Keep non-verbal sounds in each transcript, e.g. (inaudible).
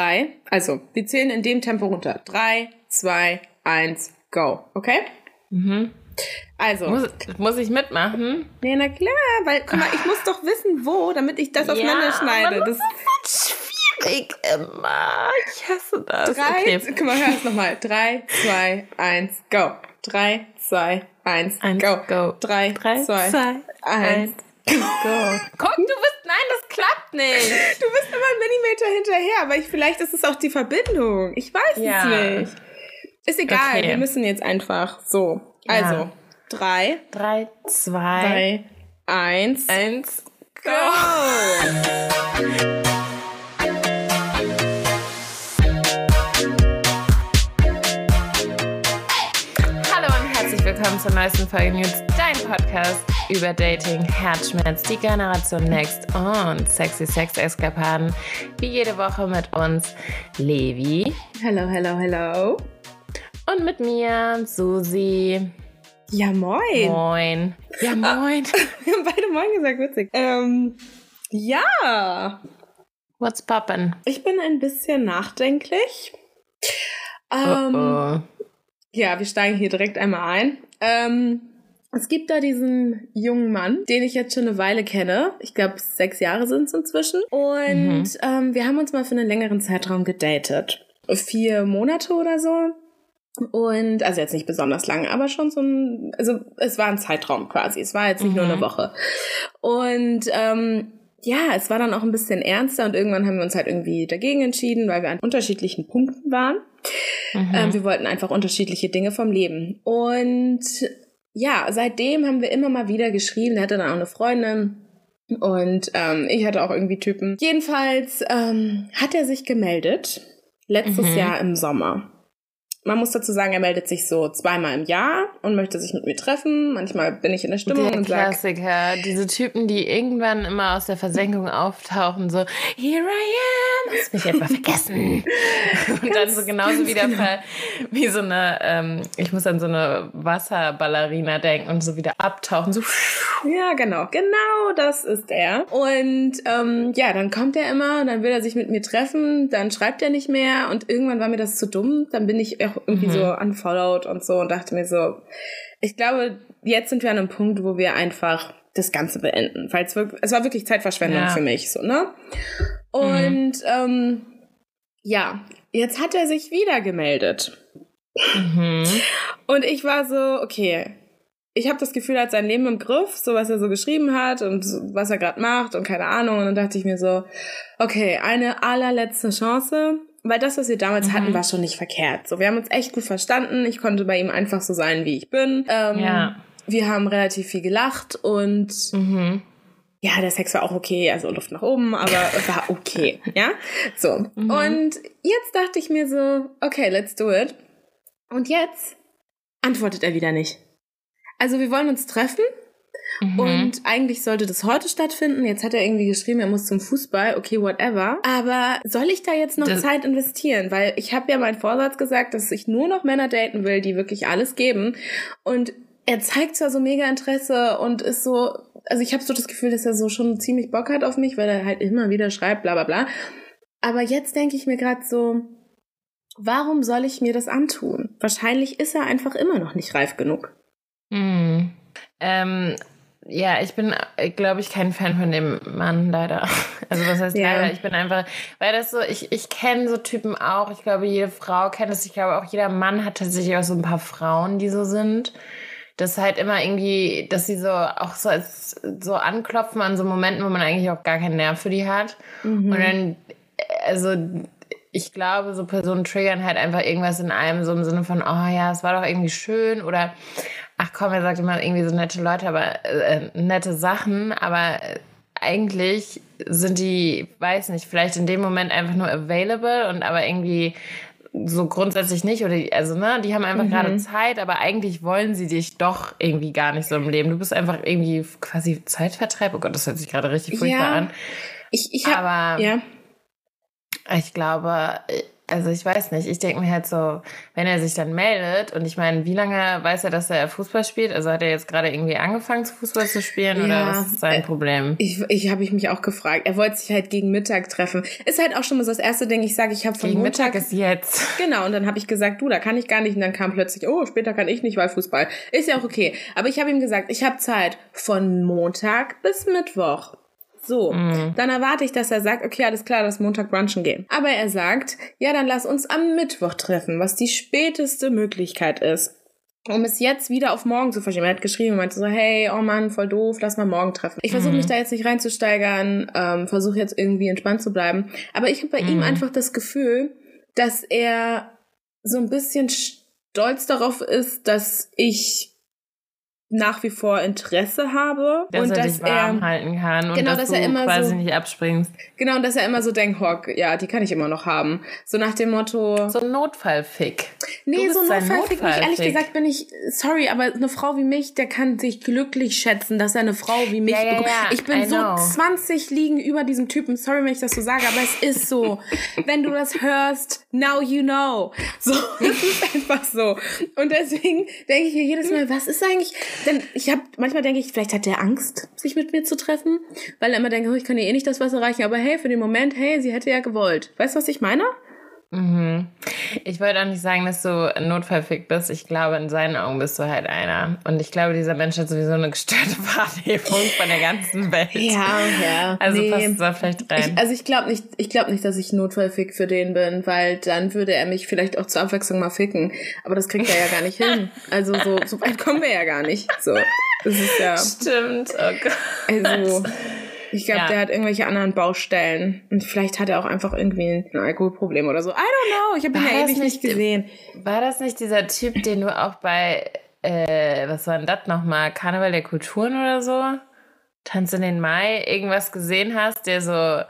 drei, also wir zählen in dem Tempo runter. Drei, zwei, eins, go. Okay? Mhm. Also. Muss, muss ich mitmachen? Nee, na klar, weil, guck mal, ich muss doch wissen, wo, damit ich das auseinanderschneide. aber Das ist schwierig immer. Ich hasse das. drei, okay. guck mal, hör es nochmal. Drei, zwei, eins, go. Drei, zwei, eins, Eins, go. go. Drei, Drei, zwei, zwei, eins. Go. Guck, du bist, nein, das klappt nicht. Du bist immer einen Millimeter hinterher, aber ich, vielleicht ist es auch die Verbindung. Ich weiß Ja. es nicht. Ist egal, Okay. wir müssen jetzt einfach so. Ja. Also, drei, Drei, zwei, zwei, eins, eins, go. Hallo willkommen zur neuesten Folge News, dein Podcast über Dating, Herzschmerz, die Generation Next und sexy Sex-Eskapaden. Wie jede Woche mit uns Levi Hello, hello, hello. und mit mir Susi. Ja, moin. Moin. Ja, moin. (laughs) Wir haben beide moin gesagt, witzig. Ähm, ja, What's poppin'? ich bin ein bisschen nachdenklich. Ähm, oh, oh. Ja, wir steigen hier direkt einmal ein. Ähm, es gibt da diesen jungen Mann, den ich jetzt schon eine Weile kenne. Ich glaube, sechs Jahre sind es inzwischen. Und Mhm. ähm, wir haben uns mal für einen längeren Zeitraum gedatet. Vier Monate oder so. Und, also jetzt nicht besonders lang, aber schon so ein, also es war ein Zeitraum quasi. Es war jetzt nicht nur Mhm. eine Woche. Und ähm, ja, es war dann auch ein bisschen ernster und irgendwann haben wir uns halt irgendwie dagegen entschieden, weil wir an unterschiedlichen Punkten waren. Mhm. Ähm, wir wollten einfach unterschiedliche Dinge vom Leben. Und ja, seitdem haben wir immer mal wieder geschrieben. Der hatte dann auch eine Freundin. Und ähm, ich hatte auch irgendwie Typen. Jedenfalls ähm, hat er sich gemeldet. Letztes Mhm. Jahr im Sommer. Man muss dazu sagen, er meldet sich so zweimal im Jahr und möchte sich mit mir treffen. Manchmal bin ich in der Stimmung Der und sage, Klassiker, diese Typen, die irgendwann immer aus der Versenkung auftauchen, so, here I am, hast mich etwa vergessen. (laughs) Und dann so genauso wieder genau. ver, wie so eine, ähm, ich muss an so eine Wasserballerina denken und so wieder abtauchen, so, Ja, genau. Genau das ist er. Und ähm, ja, dann kommt er immer und dann will er sich mit mir treffen, dann schreibt er nicht mehr und irgendwann war mir das zu dumm. Dann bin ich auch irgendwie Mhm. so unfollowed und so und dachte mir so, ich glaube, jetzt sind wir an einem Punkt, wo wir einfach das Ganze beenden. Weil es, wirklich, es war wirklich Zeitverschwendung Ja. für mich, so, ne? Und ähm, ja, jetzt hat er sich wieder gemeldet. mhm. Und ich war so, okay, ich habe das Gefühl, er hat sein Leben im Griff, so was er so geschrieben hat und was er gerade macht und keine Ahnung. Und dann dachte ich mir so, okay, eine allerletzte Chance. Weil das, was wir damals Mhm. hatten, war schon nicht verkehrt. So, wir haben uns echt gut verstanden. Ich konnte bei ihm einfach so sein, wie ich bin. Ähm, Ja. Wir haben relativ viel gelacht und Mhm. ja, der Sex war auch okay, also Luft nach oben, aber (laughs) war okay, ja? So. Mhm. Und jetzt dachte ich mir so, okay, let's do it. Und jetzt antwortet er wieder nicht. Also wir wollen uns treffen Mhm. und eigentlich sollte das heute stattfinden. Jetzt hat er irgendwie geschrieben, er muss zum Fußball, okay, whatever. Aber soll ich da jetzt noch Das- Zeit investieren? Weil ich habe ja meinen Vorsatz gesagt, dass ich nur noch Männer daten will, die wirklich alles geben. Und er zeigt zwar so mega Interesse und ist so, also ich habe so das Gefühl, dass er so schon ziemlich Bock hat auf mich, weil er halt immer wieder schreibt, bla bla bla. Aber jetzt denke ich mir gerade so, warum soll ich mir das antun? Wahrscheinlich ist er einfach immer noch nicht reif genug. Mhm. Ähm, ja, ich bin, glaube ich, kein Fan von dem Mann, leider. (laughs) Also was heißt Ja. leider? Ich bin einfach, weil das so, ich, ich kenne so Typen auch. Ich glaube, jede Frau kennt es. Ich glaube, auch jeder Mann hat tatsächlich auch so ein paar Frauen, die so sind. Das halt immer irgendwie, dass sie so auch so als so anklopfen an so Momenten, wo man eigentlich auch gar keinen Nerv für die hat. Mhm. Und dann, also ich glaube, so Personen triggern halt einfach irgendwas in einem, so im Sinne von, oh ja, es war doch irgendwie schön oder ach komm, er sagt immer irgendwie so nette Leute, aber äh, nette Sachen, aber äh, eigentlich sind die, weiß nicht, vielleicht in dem Moment einfach nur available und aber irgendwie so grundsätzlich nicht oder die, also ne, die haben einfach Mhm. gerade Zeit, aber eigentlich wollen sie dich doch irgendwie gar nicht so im Leben. Du bist einfach irgendwie quasi Zeitvertreib. Oh Gott, das hört sich gerade richtig furchtbar Ja. an. Ich, ich hab, Aber ja. ich glaube, also ich weiß nicht, ich denke mir halt so, wenn er sich dann meldet und ich meine, wie lange weiß er, dass er Fußball spielt? Also hat er jetzt gerade irgendwie angefangen, Fußball zu spielen ja, oder was ist sein Problem? Ich, ich habe ich mich auch gefragt. Er wollte sich halt gegen Mittag treffen. Ist halt auch schon mal so das erste Ding, ich sage, ich habe von gegen Montag... Mittag ist jetzt. (laughs) Genau, und dann habe ich gesagt, du, da kann ich gar nicht. Und dann kam plötzlich, oh, später kann ich nicht, weil Fußball. Ist ja auch okay. Aber ich habe ihm gesagt, ich habe Zeit von Montag bis Mittwoch. So, mm. dann erwarte ich, dass er sagt, okay, alles klar, lass Montag brunchen gehen. Aber er sagt, ja, dann lass uns am Mittwoch treffen, was die späteste Möglichkeit ist. Um es jetzt wieder auf morgen zu verschieben. Er hat geschrieben, meinte so, hey, oh Mann, voll doof, lass mal morgen treffen. Ich versuche mhm. mich da jetzt nicht reinzusteigern, ähm, versuche jetzt irgendwie entspannt zu bleiben. Aber ich habe bei mhm. ihm einfach das Gefühl, dass er so ein bisschen stolz darauf ist, dass ich nach wie vor Interesse habe dass und er dass dich warm er halten kann und genau, dass, dass er immer quasi so, nicht abspringst. Genau, und dass er immer so denkt, Hock, ja, die kann ich immer noch haben. So nach dem Motto. So ein Notfallfick. Nee, so ein Notfallfick nicht. Ehrlich gesagt bin ich, sorry, aber eine Frau wie mich, der kann sich glücklich schätzen, dass er eine Frau wie mich ja, ja, bekommt. Ja, ich bin so 20 liegen über diesem Typen. Sorry, wenn ich das so sage, aber es ist so. (laughs) wenn du das hörst, now you know. So, (laughs) es ist einfach so. Und deswegen denke ich mir jedes Mal, was ist eigentlich denn ich habe manchmal denke ich, vielleicht hat der Angst, sich mit mir zu treffen, weil er immer denkt, oh, ich kann ihr eh nicht das Wasser reichen, aber hey, für den Moment, hey, sie hätte ja gewollt. Weißt du, was ich meine? Mhm. Ich wollte auch nicht sagen, dass du Notfallfick bist. Ich glaube, in seinen Augen bist du halt einer. Und ich glaube, dieser Mensch hat sowieso eine gestörte (laughs) Wahrnehmung von der ganzen Welt. Ja, ja. Also nee. passt da vielleicht rein. Ich, also ich glaube nicht, ich glaube nicht, dass ich Notfallfick für den bin, weil dann würde er mich vielleicht auch zur Abwechslung mal ficken. Aber das kriegt er ja gar nicht hin. (laughs) Also so, so weit kommen wir ja gar nicht. So. Das ist ja. Stimmt. Oh Gott. Also. Ich glaube, ja. der hat irgendwelche anderen Baustellen. Und vielleicht hat er auch einfach irgendwie ein Alkoholproblem oder so. I don't know. Ich habe ihn ja ewig nicht gesehen. War das nicht dieser Typ, den du auch bei, äh, was war denn das nochmal? Karneval der Kulturen oder so? Tanz in den Mai irgendwas gesehen hast, der so.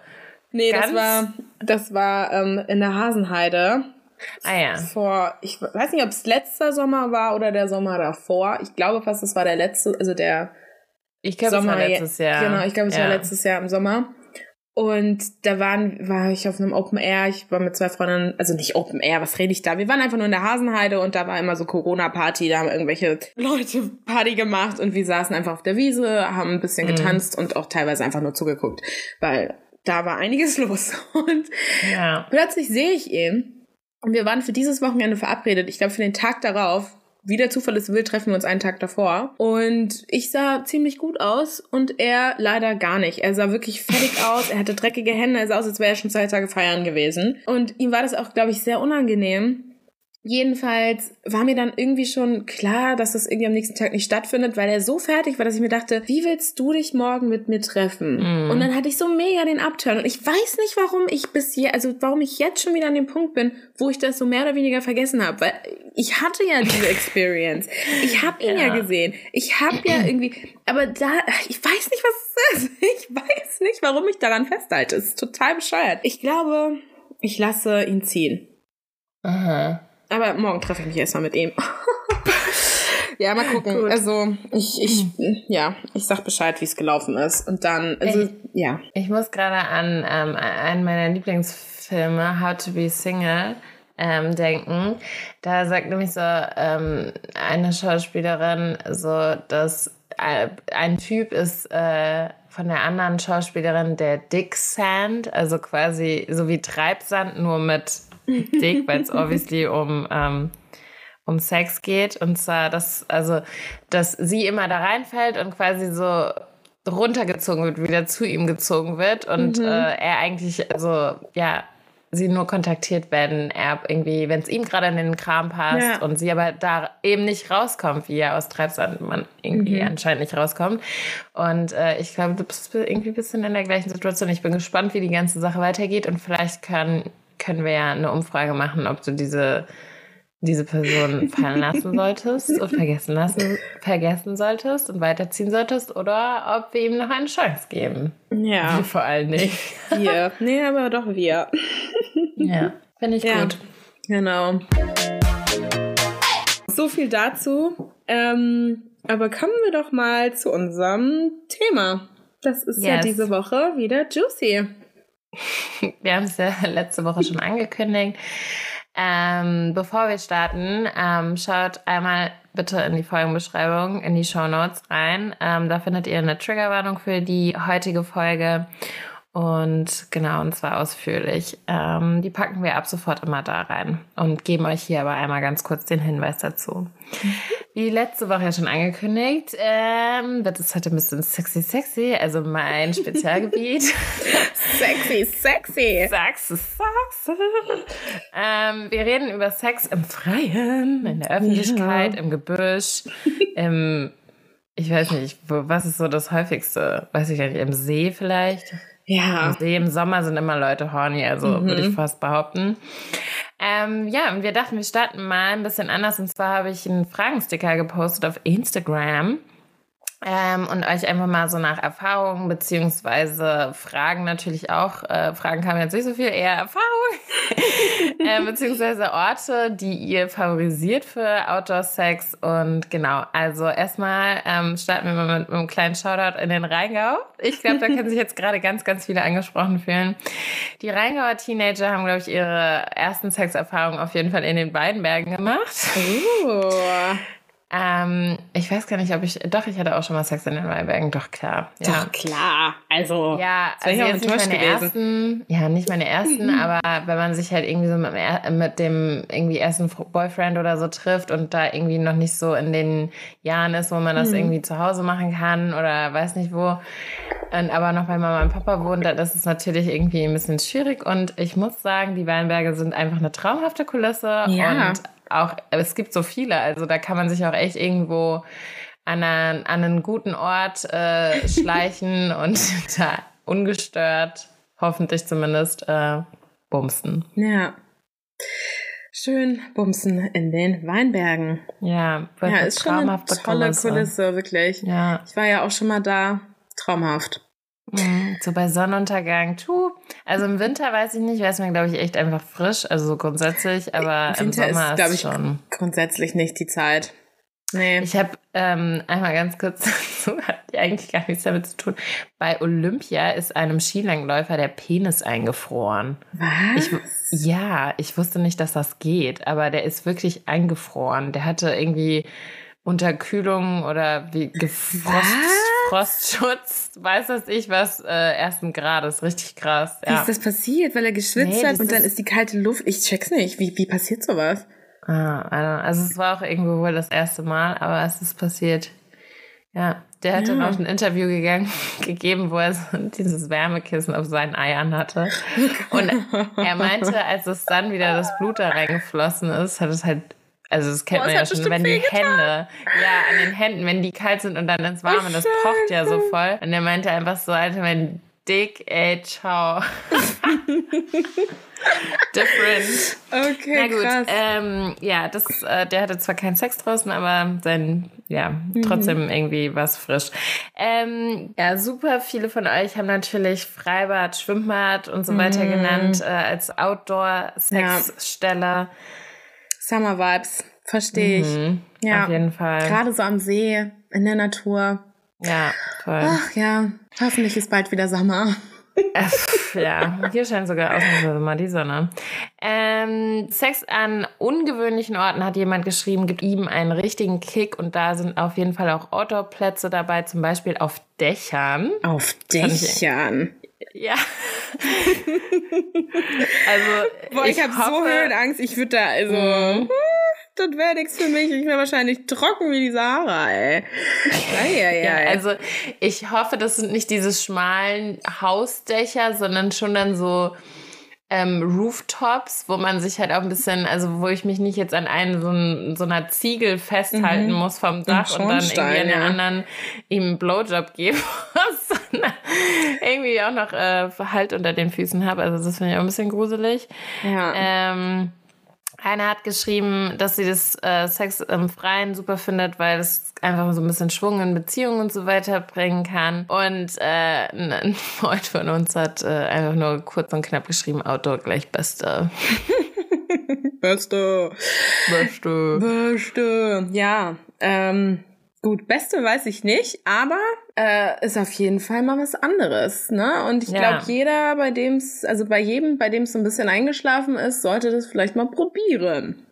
Nee, das war, das war ähm, in der Hasenheide. Ah ja. Vor, ich weiß nicht, ob es letzter Sommer war oder der Sommer davor. Ich glaube fast, es war der letzte, also der ich glaube, es war letztes Jahr. Genau, ich glaube, es ja. war letztes Jahr im Sommer. Und da waren, war ich auf einem Open Air. Ich war mit zwei Freundinnen, also nicht Open Air, was rede ich da? Wir waren einfach nur in der Hasenheide und da war immer so Corona-Party. Da haben irgendwelche Leute Party gemacht und wir saßen einfach auf der Wiese, haben ein bisschen mhm. getanzt und auch teilweise einfach nur zugeguckt, weil da war einiges (laughs) los. Und ja. plötzlich sehe ich ihn und wir waren für dieses Wochenende verabredet. Ich glaube, für den Tag darauf wie der Zufall es will, treffen wir uns einen Tag davor. Und ich sah ziemlich gut aus und er leider gar nicht. Er sah wirklich fertig (laughs) aus, er hatte dreckige Hände, er sah aus, als wäre er schon zwei Tage feiern gewesen. Und ihm war das auch, glaube ich, sehr unangenehm, Jedenfalls war mir dann irgendwie schon klar, dass das irgendwie am nächsten Tag nicht stattfindet, weil er so fertig war, dass ich mir dachte, wie willst du dich morgen mit mir treffen? Mm. Und dann hatte ich so mega den Upturn. Und ich weiß nicht, warum ich bis hier, also warum ich jetzt schon wieder an dem Punkt bin, wo ich das so mehr oder weniger vergessen habe. Weil ich hatte ja diese (laughs) Experience. Ich habe ihn ja. ja gesehen. Ich habe ja irgendwie, aber da, ich weiß nicht, was es ist. (laughs) Ich weiß nicht, warum ich daran festhalte. Es ist total bescheuert. Ich glaube, ich lasse ihn ziehen. Aha. Aber morgen treffe ich mich erstmal mit ihm. (laughs) ja, mal gucken. Gut. Also, ich, ich, ja, ich sag Bescheid, wie es gelaufen ist. Und dann, also, ich, ja. Ich muss gerade an ähm, einen meiner Lieblingsfilme, How to Be Single, ähm, denken. Da sagt nämlich so ähm, eine Schauspielerin so, dass äh, ein Typ ist äh, von der anderen Schauspielerin der Dick Sand, also quasi so wie Treibsand, nur mit dick, weil es (laughs) obviously um, ähm, um Sex geht. Und zwar, dass, also, dass sie immer da reinfällt und quasi so runtergezogen wird, wieder zu ihm gezogen wird und mhm. äh, er eigentlich, also ja, sie nur kontaktiert, wenn er irgendwie, wenn es ihm gerade in den Kram passt ja. und sie aber da eben nicht rauskommt, wie er aus Treibsand man irgendwie mhm. anscheinend nicht rauskommt. Und äh, ich glaube, du bist irgendwie ein bisschen in der gleichen Situation. Ich bin gespannt, wie die ganze Sache weitergeht und vielleicht kann können wir ja eine Umfrage machen, ob du diese, diese Person (laughs) fallen lassen solltest und vergessen lassen, vergessen solltest und weiterziehen solltest oder ob wir ihm noch eine Chance geben. Ja. Wir vor allem nicht. Wir. Nee, aber doch wir. Ja, finde ich ja. gut. Genau. So viel dazu. Ähm, aber kommen wir doch mal zu unserem Thema. Das ist yes. ja diese Woche wieder juicy. (laughs) wir haben es ja (laughs) letzte Woche schon angekündigt. Ähm, bevor wir starten, ähm, schaut einmal bitte in die Folgenbeschreibung, in die Show Notes rein. Ähm, da findet ihr eine Triggerwarnung für die heutige Folge. Und genau, und zwar ausführlich. Ähm, die packen wir ab sofort immer da rein und geben euch hier aber einmal ganz kurz den Hinweis dazu. Wie letzte Woche ja schon angekündigt, ähm, wird es heute ein bisschen sexy, sexy, also mein Spezialgebiet. (laughs) sexy, sexy. Sexy, sexy. Ähm, wir reden über Sex im Freien, in der Öffentlichkeit, ja. im Gebüsch, im, ich weiß nicht, was ist so das häufigste? Weiß ich gar nicht, im See vielleicht? Ja. Im See im Sommer sind immer Leute horny, also mhm. würde ich fast behaupten. Ähm, ja, und wir dachten, wir starten mal ein bisschen anders. Und zwar habe ich einen Fragensticker gepostet auf Instagram. Ähm, und euch einfach mal so nach Erfahrungen beziehungsweise Fragen natürlich auch, äh, Fragen kamen jetzt nicht so viel, eher Erfahrungen, (laughs) äh, beziehungsweise Orte, die ihr favorisiert für Outdoor-Sex und genau, also erstmal ähm, starten wir mal mit, mit einem kleinen Shoutout in den Rheingau. Ich glaube, da können sich jetzt gerade ganz, ganz viele angesprochen fühlen. Die Rheingauer Teenager haben, glaube ich, ihre ersten Sexerfahrungen auf jeden Fall in den Weinbergen gemacht. Uh. Ähm, ich weiß gar nicht, ob ich. Doch, ich hatte auch schon mal Sex in den Weinbergen. Doch, klar. Ja. Doch, klar. Also. Ja, also jetzt nicht meine gewesen. ersten. Ja, nicht meine ersten, mhm. aber wenn man sich halt irgendwie so mit, mit, dem irgendwie ersten Boyfriend oder so trifft und da irgendwie noch nicht so in den Jahren ist, wo man das mhm. irgendwie zu Hause machen kann oder weiß nicht wo, und aber noch bei Mama und Papa wohnt, dann ist es natürlich irgendwie ein bisschen schwierig. Und ich muss sagen, die Weinberge sind einfach eine traumhafte Kulisse. Ja. Und auch, es gibt so viele, also da kann man sich auch echt irgendwo an, einen, an einen guten Ort äh, (laughs) schleichen und (laughs) da ungestört, hoffentlich zumindest, äh, bumsen. Ja. Schön bumsen in den Weinbergen. Ja, ja ist schon eine tolle Kulisse. Kulisse, wirklich. Ja. Ich war ja auch schon mal da. Traumhaft. Mhm. So bei Sonnenuntergang, tu. Also im Winter weiß ich nicht, wäre es mir, glaube ich, echt einfach frisch, also so grundsätzlich, aber im, Winter im Sommer ist, glaube ich, schon. Grundsätzlich nicht die Zeit. Nee. Ich habe ähm, einmal ganz kurz, (laughs) so hat eigentlich gar nichts damit zu tun. Bei Olympia ist einem Skilangläufer der Penis eingefroren. Was? Ich, ja, ich wusste nicht, dass das geht, aber der ist wirklich eingefroren. Der hatte irgendwie Unterkühlung oder wie Gefrost, Frostschutz, weiß das ich was, äh, ersten Grades, richtig krass. Ja. Wie ist das passiert? Weil er geschwitzt nee, hat und dann ist die kalte Luft. Ich check's nicht. Wie, wie passiert sowas? Ah, also es war auch irgendwo wohl das erste Mal, aber es ist passiert. Ja, der hat ja. dann auch ein Interview gegangen, (laughs) gegeben, wo er so (laughs) dieses Wärmekissen auf seinen Eiern hatte. Und er meinte, als es dann wieder das Blut da reingeflossen ist, hat es halt also das kennt Boah, man ja schon, wenn die Hände, ja, an den Händen, wenn die kalt sind und dann ins Warme, das pocht ja so voll. Und er meinte einfach so, Alter, mein Dick, ey, ciao. (laughs) Different. Okay, Na gut, krass. Ähm, ja, das, äh, der hatte zwar keinen Sex draußen, aber sein, ja, mhm. trotzdem irgendwie was frisch. Ähm, ja, super viele von euch haben natürlich Freibad, Schwimmbad und so weiter mhm. genannt äh, als Outdoor-Sexstelle. Ja. Summer Vibes, verstehe ich. Mhm, ja. Auf jeden Fall. Gerade so am See, in der Natur. Ja, toll. Ach ja, hoffentlich ist bald wieder Sommer. ja, hier scheint sogar ausnahmsweise mal die Sonne. Ähm, Sex an ungewöhnlichen Orten hat jemand geschrieben, gibt ihm einen richtigen Kick und da sind auf jeden Fall auch Outdoor-Plätze dabei, zum Beispiel auf Dächern. Auf Dächern? Ja. (laughs) also. Boah, ich, ich habe so Höhenangst, ich würde da, also. Mhm. Das wäre nichts für mich. Ich wäre wahrscheinlich trocken wie die Sahara, ey. Ja, ja, also ich hoffe, das sind nicht diese schmalen Hausdächer, sondern schon dann so ähm, Rooftops, wo man sich halt auch ein bisschen, also wo ich mich nicht jetzt an einen so, ein, so einer Ziegel festhalten mhm. muss vom Dach und, dann irgendwie an den ja. anderen ihm einen Blowjob geben (laughs) muss, (laughs) irgendwie auch noch äh, Halt unter den Füßen habe. Also das finde ich auch ein bisschen gruselig. Ja. Ähm, einer hat geschrieben, dass sie das äh, Sex im Freien super findet, weil es einfach so ein bisschen Schwung in Beziehungen und so weiter bringen kann. Und äh, ein Freund von uns hat äh, einfach nur kurz und knapp geschrieben, Outdoor gleich Beste. Beste. Beste. Beste. Ja, ähm, Gut, beste weiß ich nicht, aber äh, ist auf jeden Fall mal was anderes, ne? Und ich Ja. glaube, jeder, bei dem es, also bei jedem, bei dem es so ein bisschen eingeschlafen ist, sollte das vielleicht mal probieren.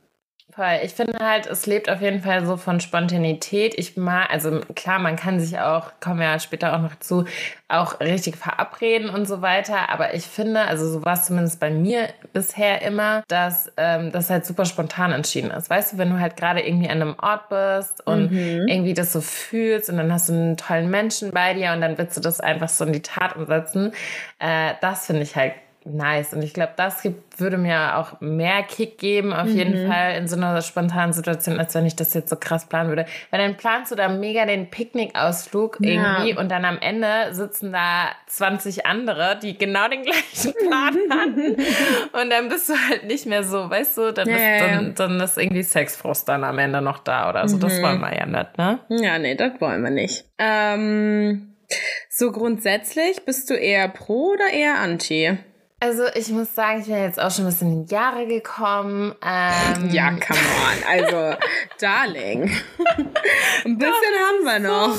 Voll. Ich finde halt, es lebt auf jeden Fall so von Spontanität. Ich mag, also klar, man kann sich auch, kommen wir ja später auch noch zu, auch richtig verabreden und so weiter. Aber ich finde, also so war es zumindest bei mir bisher immer, dass ähm, das halt super spontan entschieden ist. Weißt du, wenn du halt gerade irgendwie an einem Ort bist und Mhm. irgendwie das so fühlst und dann hast du einen tollen Menschen bei dir und dann willst du das einfach so in die Tat umsetzen. Äh, das finde ich halt nice. Und ich glaube, das gibt, würde mir auch mehr Kick geben, auf jeden Mhm. Fall in so einer spontanen Situation, als wenn ich das jetzt so krass planen würde. Weil dann planst du da mega den Picknickausflug Ja. irgendwie und dann am Ende sitzen da 20 andere, die genau den gleichen Plan (laughs) hatten. Und dann bist du halt nicht mehr so, weißt du, dann, Ja, ist, dann, dann ist irgendwie Sexfrust dann am Ende noch da oder so. Das Mhm. wollen wir ja nicht, ne? Ja, nee, das wollen wir nicht. Ähm, so grundsätzlich, bist du eher pro oder eher anti? Also ich muss sagen, ich bin jetzt auch schon ein bisschen in die Jahre gekommen. Ähm, Ja, come on. Also, (laughs) Darling. Ein bisschen haben wir noch.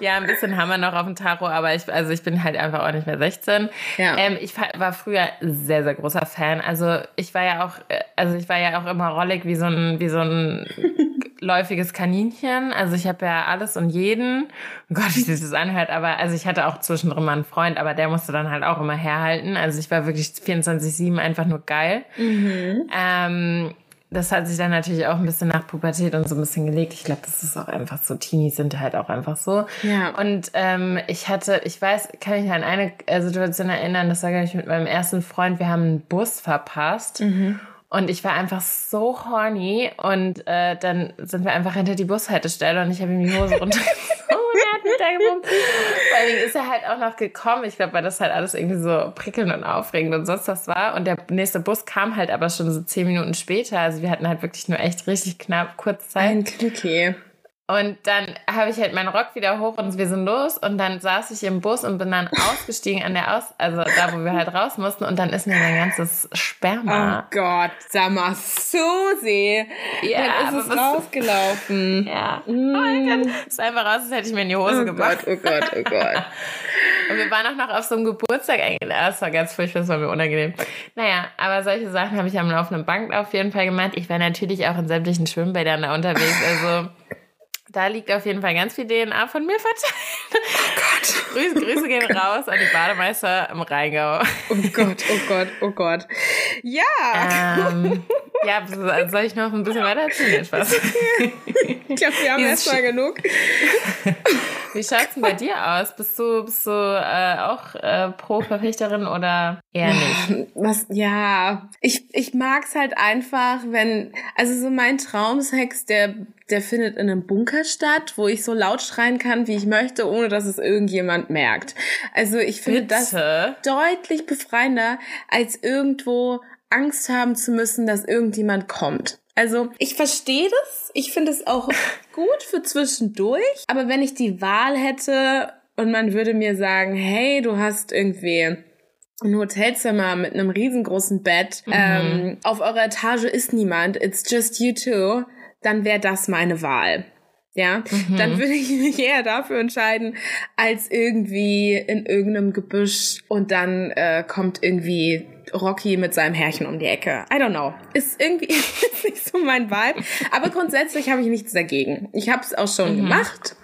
Ja, ein bisschen haben wir noch auf dem Tacho, aber ich, also ich bin halt einfach auch nicht mehr 16. Ja. Ähm, ich war früher sehr, sehr großer Fan. Also ich war ja auch, äh, also ich war ja auch immer rollig wie so ein, wie so ein (laughs) läufiges Kaninchen. Also ich habe ja alles und jeden. Oh Gott, wie sich das anhört, aber also ich hatte auch zwischendrin mal einen Freund, aber der musste dann halt auch immer herhalten. Also ich war wirklich 24-7 einfach nur geil. Ähm, das hat sich dann natürlich auch ein bisschen nach Pubertät und so ein bisschen gelegt. Ich glaube, das ist auch einfach so. Teenies sind halt auch einfach so. Ja. Und ähm, ich hatte, ich weiß, kann mich an eine äh, Situation erinnern, das war, glaube ich, mit meinem ersten Freund. Wir haben einen Bus verpasst. Und ich war einfach so horny und äh, dann sind wir einfach hinter die Bushaltestelle und ich habe ihm die Hose (laughs) runtergezogen und er hat mich da gebumst. Vor allen Dingen ist er halt auch noch gekommen. Ich glaube, weil das halt alles irgendwie so prickelnd und aufregend und sonst was war. Und der nächste Bus kam halt aber schon so zehn Minuten später. Also wir hatten halt wirklich nur echt richtig knapp kurz Zeit. Ein Klicki. Und dann habe ich halt meinen Rock wieder hoch und wir sind los. Und dann saß ich im Bus und bin dann (laughs) ausgestiegen an der Aus, also da, wo wir halt raus mussten. Und dann ist mir mein ganzes Oh Sperma. Gott, sag mal, Susi. Ja, dann ist es rausgelaufen. (laughs) Ja. Mm. Oh mein Gott. Es sah einfach aus, als hätte ich mir in die Hose Oh gemacht. Gott, oh Gott, oh Gott. (laughs) Und wir waren auch noch auf so einem Geburtstag eingeladen. Das war ganz furchtbar, das war mir unangenehm. Naja, aber solche Sachen habe ich am laufenden Band auf jeden Fall gemeint. Ich war natürlich auch in sämtlichen Schwimmbädern da unterwegs. Also da liegt auf jeden Fall ganz viel DNA von mir verteilt. Oh Gott. Grüße, Grüße gehen raus an die Bademeister im Rheingau. Oh Gott, oh Gott, oh Gott. Ja. Ähm, ja, soll ich noch ein bisschen weiter erzählen? Spaß. Ich glaube, wir haben erstmal genug. Wie schaut's denn bei dir aus? Bist du, bist du äh, auch äh, Pro-Verfechterin oder eher nicht? Was, ja, ich, ich mag's halt einfach, wenn, also so mein Traumsex, der, der findet in einem Bunker statt, wo ich so laut schreien kann, wie ich möchte, ohne dass es irgendjemand merkt. Also ich finde das deutlich befreiender, als irgendwo Angst haben zu müssen, dass irgendjemand kommt. Also ich verstehe das. Ich finde es auch (laughs) gut für zwischendurch. Aber wenn ich die Wahl hätte und man würde mir sagen, hey, du hast irgendwie ein Hotelzimmer mit einem riesengroßen Bett, ähm, auf eurer Etage ist niemand, it's just you two, dann wäre das meine Wahl. Ja, dann würde ich mich eher dafür entscheiden, als irgendwie in irgendeinem Gebüsch und dann äh, kommt irgendwie Rocky mit seinem Härchen um die Ecke. I don't know. Ist irgendwie (laughs) ist nicht so mein Vibe. Aber grundsätzlich habe ich nichts dagegen. Ich habe es auch schon gemacht.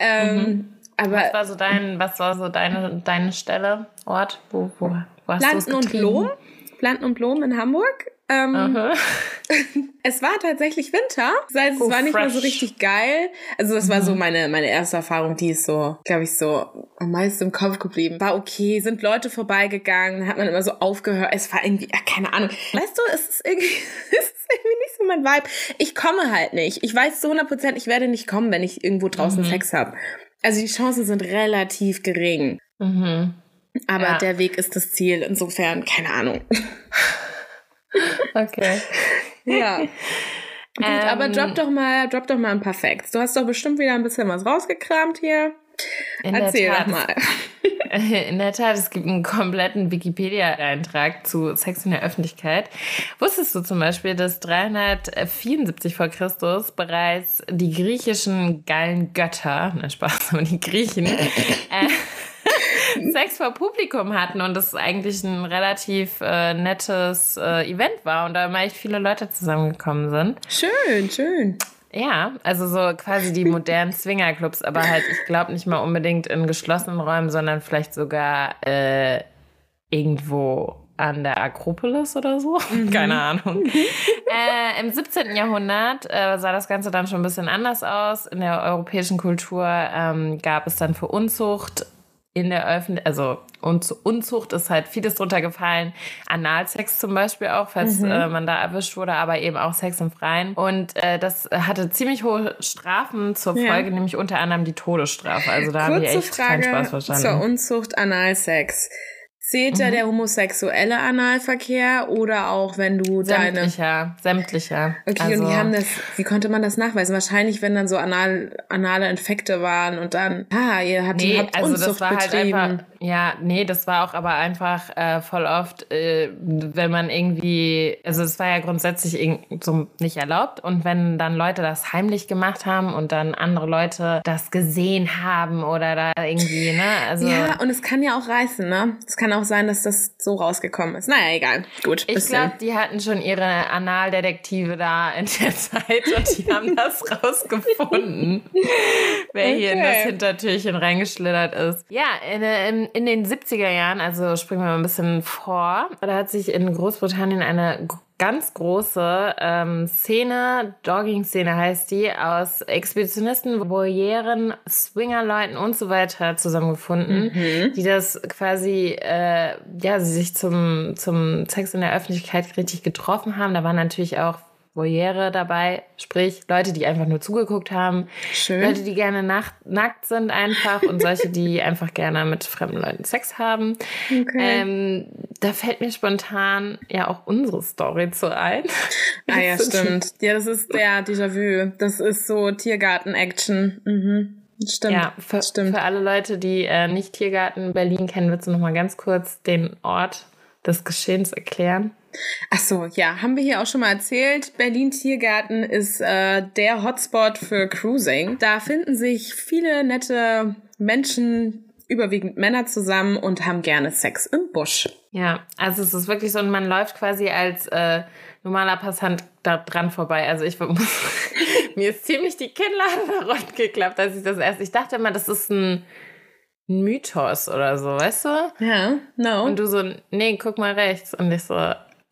Ähm, Aber Was war so dein, was war so deine, deine Stelle, Ort? Wo, wo, wo hast Planten du's und? Blumen. Planten und Blumen in Hamburg. Ähm, Aha. (laughs) Es war tatsächlich Winter. Das heißt, es Oh, war nicht mal so fresh. richtig geil. Also das war so meine, meine erste Erfahrung, die ist so, glaube ich, so am meisten im Kopf geblieben. War okay, sind Leute vorbeigegangen, hat man immer so aufgehört. Es war irgendwie, ja, keine Ahnung. Weißt du, es ist irgendwie, (laughs) es ist irgendwie nicht so mein Vibe. Ich komme halt nicht. Ich weiß zu 100 Prozent, ich werde nicht kommen, wenn ich irgendwo draußen Sex habe. Also die Chancen sind relativ gering. Mhm. Aber Ja. der Weg ist das Ziel. Insofern, keine Ahnung. (laughs) Okay. Ja. (laughs) Gut, Ähm, aber drop doch mal, drop doch mal ein paar Facts. Du hast doch bestimmt wieder ein bisschen was rausgekramt hier. In Erzähl Tat. doch mal. (laughs) In der Tat, es gibt einen kompletten Wikipedia-Eintrag zu Sex in der Öffentlichkeit. Wusstest du zum Beispiel, dass 374 vor Christus bereits die griechischen geilen Götter, na Spaß, (laughs) aber die Griechen, äh, (laughs) Sex vor Publikum hatten und das eigentlich ein relativ äh, nettes äh, Event war und da immer echt viele Leute zusammengekommen sind. Schön, schön. Ja, also so quasi die modernen Swingerclubs, aber halt, ich glaube nicht mal unbedingt in geschlossenen Räumen, sondern vielleicht sogar äh, irgendwo an der Akropolis oder so. (laughs) Mhm. Keine Ahnung. äh, Im 17. Jahrhundert äh, sah das Ganze dann schon ein bisschen anders aus. In der europäischen Kultur ähm, gab es dann für Unzucht in der Öffentlichkeit, also und Unzucht ist halt vieles drunter gefallen. Analsex zum Beispiel auch, falls mhm. äh, man da erwischt wurde, aber eben auch Sex im Freien. Und äh, das hatte ziemlich hohe Strafen zur Folge, ja. nämlich unter anderem die Todesstrafe. Also da habe ich echt Frage keinen Spaß verstanden. Zur Unzucht Analsex. Zählt da mhm. der homosexuelle Analverkehr oder auch wenn du sämtlicher, deine. Sämtlicher. Okay, also, und die haben das, wie konnte man das nachweisen? Wahrscheinlich, wenn dann so anal, anale Infekte waren und dann, ah, ihr habt, nee, habt also Unzucht das war betrieben. halt einfach, ja, nee, das war auch aber einfach äh, voll oft, äh, wenn man irgendwie, also es war ja grundsätzlich so nicht erlaubt und wenn dann Leute das heimlich gemacht haben und dann andere Leute das gesehen haben oder da irgendwie, ne? Also, ja, und es kann ja auch reißen, ne? Es kann auch sein, dass das so rausgekommen ist. Naja, egal. Gut. Ich glaube, die hatten schon ihre Analdetektive da in der (laughs) Zeit und die haben das (laughs) rausgefunden, wer okay. hier in das Hintertürchen reingeschlittert ist. Ja, in, in in den 70er Jahren, also springen wir mal ein bisschen vor, da hat sich in Großbritannien eine ganz große ähm, Szene, Dogging-Szene heißt die, aus Expeditionisten, Voyeuren, Swingerleuten und so weiter zusammengefunden, mhm. die das quasi, äh, ja, sie sich zum, zum Sex in der Öffentlichkeit richtig getroffen haben. Da waren natürlich auch Voyere dabei, sprich Leute, die einfach nur zugeguckt haben, Schön. Leute, die gerne nacht, nackt sind einfach und solche, die (laughs) einfach gerne mit fremden Leuten Sex haben. Okay. Ähm, da fällt mir spontan ja auch unsere Story zu ein. Ah ja, (laughs) stimmt. Ja, das ist der Déjà-vu. Das ist so Tiergarten-Action. Mhm. Stimmt. Ja, für, stimmt. für alle Leute, die äh, nicht Tiergarten Berlin kennen, willst du noch mal ganz kurz den Ort des Geschehens erklären? Ach so, ja, haben wir hier auch schon mal erzählt. Berlin Tiergarten ist äh, der Hotspot für Cruising. Da finden sich viele nette Menschen, überwiegend Männer zusammen und haben gerne Sex im Busch. Ja, also es ist wirklich so, man läuft quasi als äh, normaler Passant da dran vorbei. Also ich (laughs) mir ist ziemlich die Kinnlade runtergeklappt, als ich das erst. Ich dachte immer, das ist ein Mythos oder so, weißt du? Ja, no. Und du so, nee, guck mal rechts. Und ich so.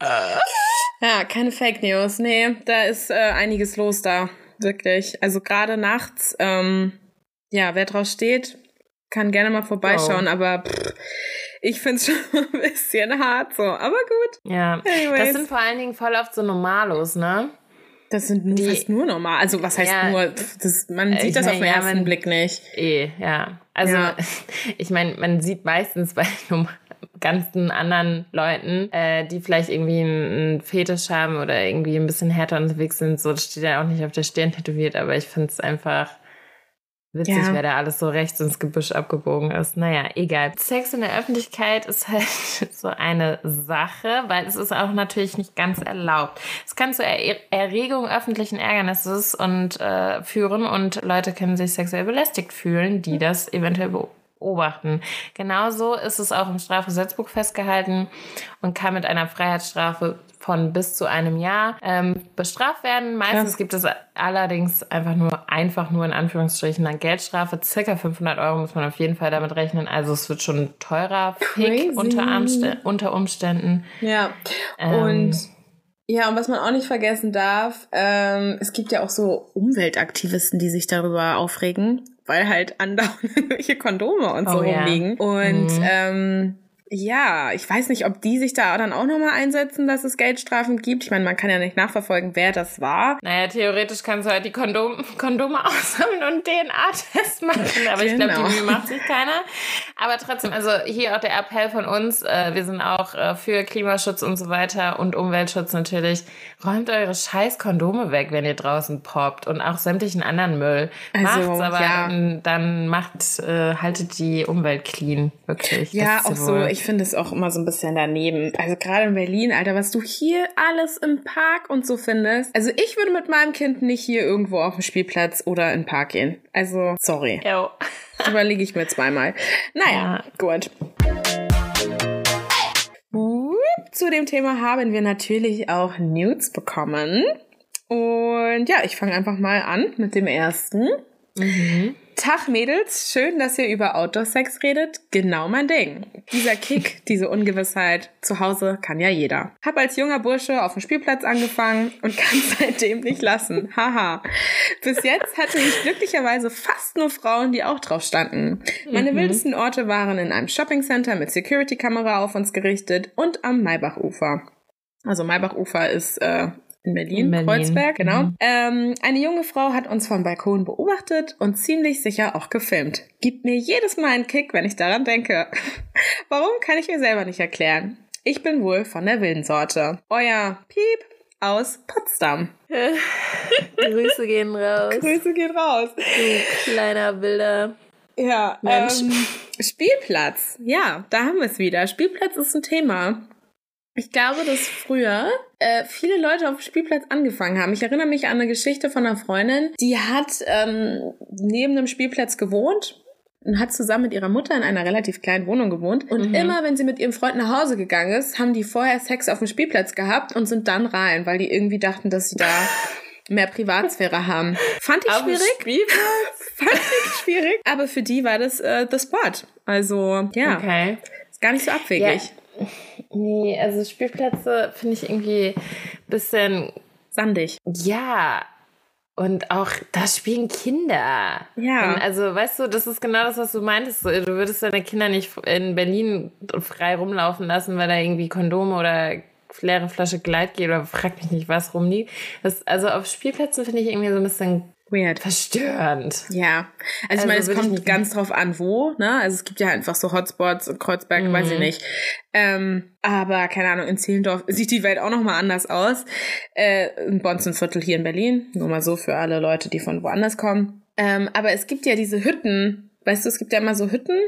Ja, keine Fake News. Nee, da ist äh, einiges los da. Wirklich. Also gerade nachts, ähm, ja, wer drauf steht, kann gerne mal vorbeischauen, oh. aber pff, ich finde es (laughs) schon ein bisschen hart so. Aber gut. Ja. Anyways. Das sind vor allen Dingen voll oft so Normalos, ne? Das sind nur, die, fast nur normal. Also was heißt ja, nur? Das, man sieht das mein, auf den ersten ja, man, Blick nicht. Eh, ja. Also ja. (laughs) ich meine, man sieht meistens (laughs) bei ganzen anderen Leuten, äh, die vielleicht irgendwie einen, Fetisch haben oder irgendwie ein bisschen härter unterwegs sind, so das steht ja auch nicht auf der Stirn tätowiert, aber ich finde es einfach witzig, ja. wer da alles so rechts ins Gebüsch abgebogen ist. Naja, egal. Sex in der Öffentlichkeit ist halt (laughs) so eine Sache, weil es ist auch natürlich nicht ganz erlaubt. Es kann zur er Erregung öffentlichen Ärgernisses und äh, führen und Leute können sich sexuell belästigt fühlen, die das eventuell beobachten. Genauso ist es auch im Strafgesetzbuch festgehalten und kann mit einer Freiheitsstrafe von bis zu einem Jahr ähm, bestraft werden. Meistens ja. gibt es allerdings einfach nur, einfach nur in Anführungsstrichen eine Geldstrafe. Circa 500 Euro muss man auf jeden Fall damit rechnen. Also es wird schon teurer Fick unter, unter Umständen. Ja. Ähm, und ja, und was man auch nicht vergessen darf, ähm, es gibt ja auch so Umweltaktivisten, die sich darüber aufregen weil halt andauernd (laughs) irgendwelche Kondome und so oh, rumliegen. Ja. Und mhm. ähm, Ja, ich weiß nicht, ob die sich da dann auch nochmal einsetzen, dass es Geldstrafen gibt. Ich meine, man kann ja nicht nachverfolgen, wer das war. Naja, theoretisch kannst du halt die Kondom Kondome (laughs) aussammeln und DNA-Test machen. Aber genau. ich glaube, die Mühe macht sich keiner. Aber trotzdem, also hier auch der Appell von uns. Äh, wir sind auch äh, für Klimaschutz und so weiter und Umweltschutz natürlich. Räumt eure scheiß Kondome weg, wenn ihr draußen poppt und auch sämtlichen anderen Müll. Also, Macht's, aber ja. dann macht, äh, haltet die Umwelt clean, wirklich. Ja, auch so. Ich finde es auch immer so ein bisschen daneben. Also gerade in Berlin, Alter, was du hier alles im Park und so findest. Also ich würde mit meinem Kind nicht hier irgendwo auf dem Spielplatz oder in den Park gehen. Also, sorry. Überlege ich mir zweimal. Naja, ja. gut. Zu dem Thema haben wir natürlich auch Nudes bekommen. Und ja, ich fange einfach mal an mit dem ersten. Mhm. Tag Mädels, schön, dass ihr über Outdoor-Sex redet. Genau mein Ding. Dieser Kick, (laughs) diese Ungewissheit, zu Hause kann ja jeder. Hab als junger Bursche auf dem Spielplatz angefangen und kann (laughs) seitdem nicht lassen. Haha. Bis jetzt hatte ich glücklicherweise fast nur Frauen, die auch drauf standen. Meine mhm. wildesten Orte waren in einem Shoppingcenter mit Security-Kamera auf uns gerichtet und am Maybachufer. Also Maybachufer ist äh, in Berlin, in Berlin. Kreuzberg, genau. Mhm. Ähm, eine junge Frau hat uns vom Balkon beobachtet und ziemlich sicher auch gefilmt. Gibt mir jedes Mal einen Kick, wenn ich daran denke. (laughs) Warum, kann ich mir selber nicht erklären. Ich bin wohl von der wilden Sorte. Euer Piep aus Potsdam. (laughs) Grüße gehen raus. Grüße gehen raus. Du kleiner wilder ja, Mensch. Ähm, Spielplatz. Ja, da haben wir es wieder. Spielplatz ist ein Thema. Ich glaube, dass früher äh, viele Leute auf dem Spielplatz angefangen haben. Ich erinnere mich an eine Geschichte von einer Freundin, die hat ähm, neben einem Spielplatz gewohnt und hat zusammen mit ihrer Mutter in einer relativ kleinen Wohnung gewohnt. Und mhm. immer, wenn sie mit ihrem Freund nach Hause gegangen ist, haben die vorher Sex auf dem Spielplatz gehabt und sind dann rein, weil die irgendwie dachten, dass sie da (laughs) mehr Privatsphäre haben. Fand ich schwierig. (laughs) Fand ich schwierig. Aber für die war das äh, the spot. Also, ja. Okay. Ist gar nicht so abwegig. Ja. Nee, also Spielplätze finde ich irgendwie ein bisschen sandig. Ja. Und auch da spielen Kinder. Ja. Und also, weißt du, das ist genau das, was du meintest. Du würdest deine Kinder nicht in Berlin frei rumlaufen lassen, weil da irgendwie Kondome oder leere Flasche Gleitgel oder frag mich nicht was rumliegt. Das, also auf Spielplätzen finde ich irgendwie so ein bisschen Weird. Verstörend. Ja. Also, also ich meine, es kommt ganz drauf an, wo, ne? Also es gibt ja einfach so Hotspots und Kreuzberg, mhm. weiß ich nicht. Ähm, aber keine Ahnung, in Zehlendorf sieht die Welt auch nochmal anders aus. Äh, ein Bonzenviertel hier in Berlin. Nur mal so für alle Leute, die von woanders kommen. Ähm, aber es gibt ja diese Hütten. Weißt du, es gibt ja immer so Hütten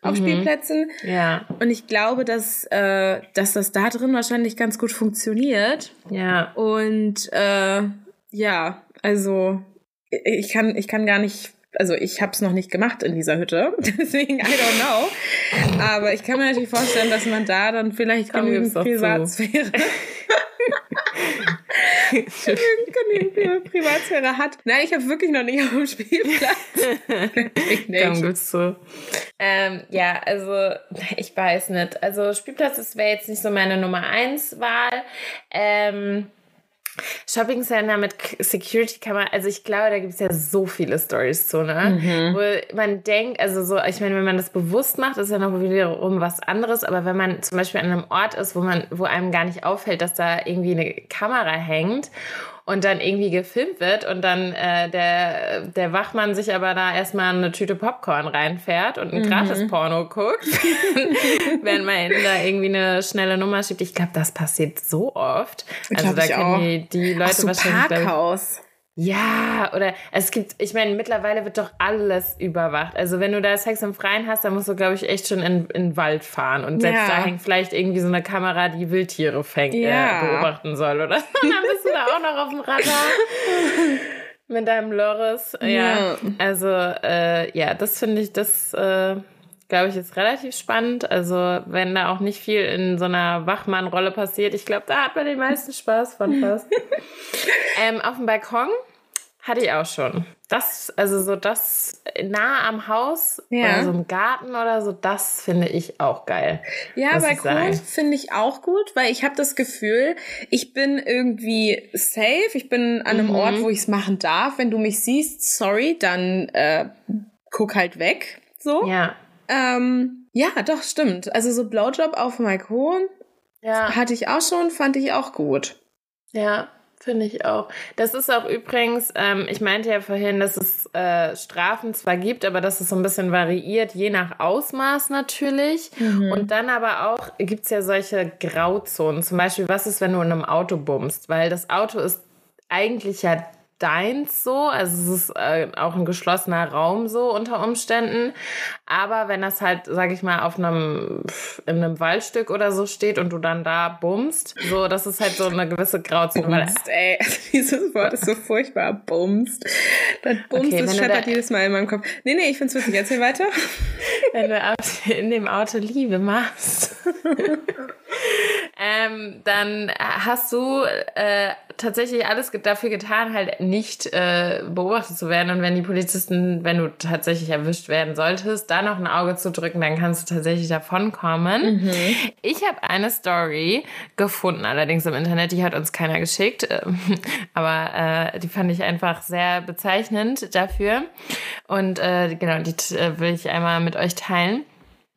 auf mhm. Spielplätzen. Ja. Und ich glaube, dass, äh, dass das da drin wahrscheinlich ganz gut funktioniert. Ja. Und äh, ja, also ich kann, ich kann gar nicht, also ich habe es noch nicht gemacht in dieser Hütte, (laughs) deswegen I don't know. Aber ich kann mir natürlich vorstellen, dass man da dann vielleicht Komm, genügend Privatsphäre. (laughs) (laughs) genügend Privatsphäre hat. Nein, ich habe wirklich noch nicht auf dem Spielplatz. Komm, gibt's so. Ähm, ja, also ich weiß nicht. Also Spielplatz wäre jetzt nicht so meine Nummer eins Wahl. Ähm, Shopping Center mit Security Kamera, also ich glaube, da gibt es ja so viele Stories zu, ne? Mhm. Wo man denkt, also so, ich meine, wenn man das bewusst macht, ist ja noch wiederum was anderes, aber wenn man zum Beispiel an einem Ort ist, wo man, wo einem gar nicht auffällt, dass da irgendwie eine Kamera hängt und dann irgendwie gefilmt wird und dann äh, der, der Wachmann sich aber da erstmal eine Tüte Popcorn reinfährt und ein mhm. Gratis-Porno guckt, (laughs) wenn man da irgendwie eine schnelle Nummer schiebt. Ich glaube, das passiert so oft. Also da kennen die, die Leute Ach so, wahrscheinlich. Parkhaus. Ja, oder es gibt, ich meine, mittlerweile wird doch alles überwacht. Also wenn du da Sex im Freien hast, dann musst du, glaube ich, echt schon in, in den Wald fahren. Und selbst ja. da hängt vielleicht irgendwie so eine Kamera, die Wildtiere fängt, äh, ja. äh, beobachten soll, oder? (laughs) dann bist du da auch noch auf dem Radar. (laughs) Mit deinem Loris. Ja. ja. Also, äh, ja, das finde ich, das, äh, glaube ich, ist relativ spannend. Also, wenn da auch nicht viel in so einer Wachmann-Rolle passiert, ich glaube, da hat man den meisten Spaß von fast. (laughs) ähm, auf dem Balkon hatte ich auch schon. Das, also so das nah am Haus ja. oder so im Garten oder so, das finde ich auch geil. Ja, Balkon finde ich auch gut, weil ich habe das Gefühl, ich bin irgendwie safe, ich bin an einem mhm. Ort, wo ich es machen darf. Wenn du mich siehst, sorry, dann äh, guck halt weg. So. Ja. Ähm, ja, doch, stimmt. Also so Blowjob auf dem Balkon Ja, hatte ich auch schon, fand ich auch gut. ja, finde ich auch. Das ist auch übrigens, ähm, ich meinte ja vorhin, dass es äh, Strafen zwar gibt, aber dass es so ein bisschen variiert, je nach Ausmaß natürlich. Und dann aber auch gibt es ja solche Grauzonen. Zum Beispiel, was ist, wenn du in einem Auto bummst? Weil das Auto ist eigentlich ja deins so, also es ist äh, auch ein geschlossener Raum so unter Umständen, aber wenn das halt, sag ich mal, auf einem in einem Waldstück oder so steht und du dann da bummst, so, das ist halt so eine gewisse Grauzone. Bumst, ey. (laughs) Dieses Wort ist so furchtbar. Bumst. Das Bumst, Okay, das scheppert da- jedes Mal in meinem Kopf. Nee, nee, ich find's witzig. Erzähl weiter. (laughs) wenn du in dem Auto Liebe machst, (laughs) ähm, dann hast du äh, tatsächlich alles dafür getan, halt nicht äh, beobachtet zu werden. Und wenn die Polizisten, wenn du tatsächlich erwischt werden solltest, da noch ein Auge zu drücken, dann kannst du tatsächlich davonkommen. Ich habe eine Story gefunden, allerdings im Internet, die hat uns keiner geschickt, ähm, (laughs) aber äh, die fand ich einfach sehr bezeichnend dafür. Und äh, genau, die äh, will ich einmal mit euch teilen.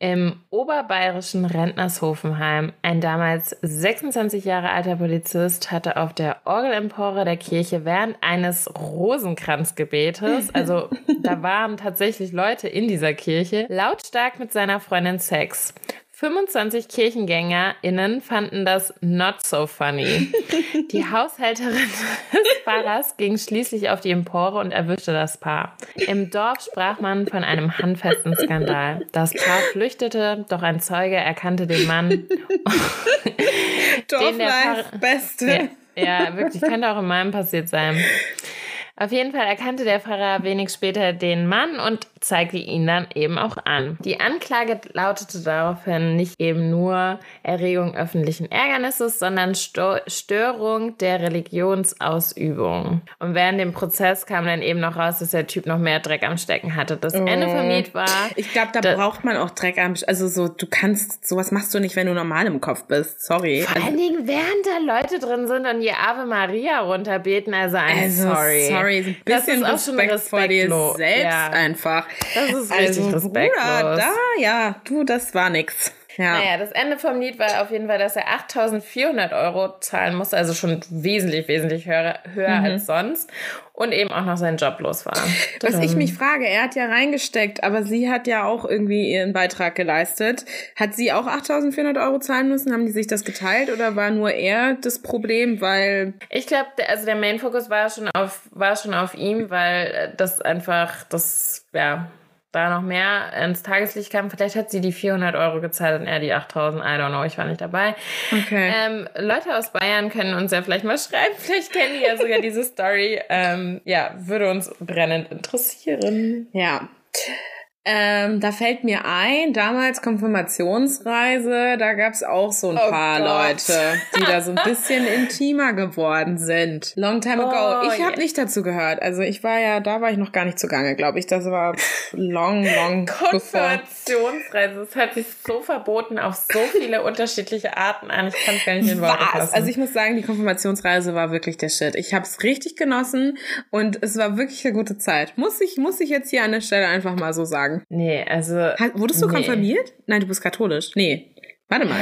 Im oberbayerischen Rentnershofenheim, ein damals 26 Jahre alter Polizist hatte auf der Orgelempore der Kirche während eines Rosenkranzgebetes, (laughs) also da waren tatsächlich Leute in dieser Kirche, lautstark mit seiner Freundin Sex. 25 KirchengängerInnen fanden das not so funny. (laughs) Die Haushälterin des Pfarrers ging schließlich auf die Empore und erwischte das Paar. Im Dorf sprach man von einem handfesten Skandal. Das Paar flüchtete, doch ein Zeuge erkannte den Mann. (laughs) den der Dorflife, Pfarrer- Beste. ja, ja, wirklich, könnte auch in meinem passiert sein. Auf jeden Fall erkannte der Pfarrer wenig später den Mann und zeigte ihn dann eben auch an. Die Anklage lautete daraufhin nicht eben nur Erregung öffentlichen Ärgernisses, sondern Sto Störung der Religionsausübung. Und während dem Prozess kam dann eben noch raus, dass der Typ noch mehr Dreck am Stecken hatte. Das Ende vom Lied war, Ich glaube, da Da- braucht man auch Dreck am, also so, du kannst, sowas machst du nicht, wenn du normal im Kopf bist. Sorry. vor allen Dingen, während da Leute drin sind und ihr Ave Maria runterbeten, also I'm Also, sorry. sorry, so ein Das bisschen ist auch schon Respekt vor dir respektlos. selbst Ja. einfach. Das ist also, richtig respektlos. Bruder, da, ja, du, das war nix. Ja. Naja, das Ende vom Lied war auf jeden Fall, dass er 8400 Euro zahlen musste, also schon wesentlich, wesentlich höher, höher als sonst und eben auch noch seinen Job los war. (laughs) Was ich mich frage, er hat ja reingesteckt, aber sie hat ja auch irgendwie ihren Beitrag geleistet. Hat sie auch 8400 Euro zahlen müssen? Haben die sich das geteilt oder war nur er das Problem, weil Ich glaube, also der Main Focus war schon auf, war schon auf ihm, weil äh, das einfach, das, ja, da noch mehr ins Tageslicht kam. Vielleicht hat sie die 400 Euro gezahlt und er die 8000. I don't know, ich war nicht dabei. Okay. Ähm, Leute aus Bayern können uns ja vielleicht mal schreiben. (laughs) Vielleicht kennen die ja sogar diese Story. Ähm, ja, würde uns brennend interessieren. Ja. Ähm, da fällt mir ein, damals Konfirmationsreise, da gab's auch so ein Oh paar Gott. Leute, die da so ein bisschen (laughs) intimer geworden sind. Long time ago. Oh, ich habe yeah. nicht dazu gehört. Also ich war ja, da war ich noch gar nicht zugange, glaube ich. Das war long, long. (laughs) Konfirmationsreise. Das hört sich so verboten auf so viele (laughs) unterschiedliche Arten an. Ich kann es gar nicht in Worte fassen. Also ich muss sagen, die Konfirmationsreise war wirklich der Shit. Ich habe es richtig genossen und es war wirklich eine gute Zeit. Muss ich, muss ich jetzt hier an der Stelle einfach mal so sagen. Nee, also Ha- Wurdest du Nee. konfirmiert? Nein, du bist katholisch. Nee. Warte mal.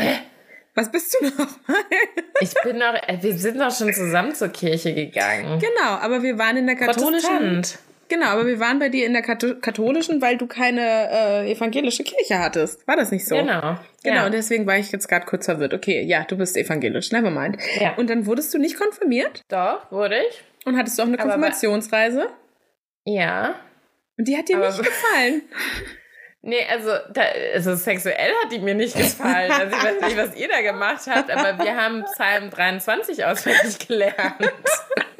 Was bist du noch ich bin noch, äh, wir sind noch schon zusammen zur Kirche gegangen. Genau, aber wir waren in der katholischen. Protestant. Genau, aber wir waren bei dir in der Katho- katholischen, weil du keine äh, evangelische Kirche hattest. War das nicht so? Genau. Genau, Ja. und deswegen war ich jetzt gerade kurz verwirrt. Okay, ja, du bist evangelisch, never mind. Ja. Und dann wurdest du nicht konfirmiert Doch, wurde ich. und hattest du auch eine Aber Konfirmationsreise Ja. Und die hat dir Aber- nicht gefallen. (laughs) Nee, also, da, also sexuell hat die mir nicht gefallen. Also ich weiß nicht, was ihr da gemacht habt, aber wir haben Psalm 23 auswendig gelernt. (laughs)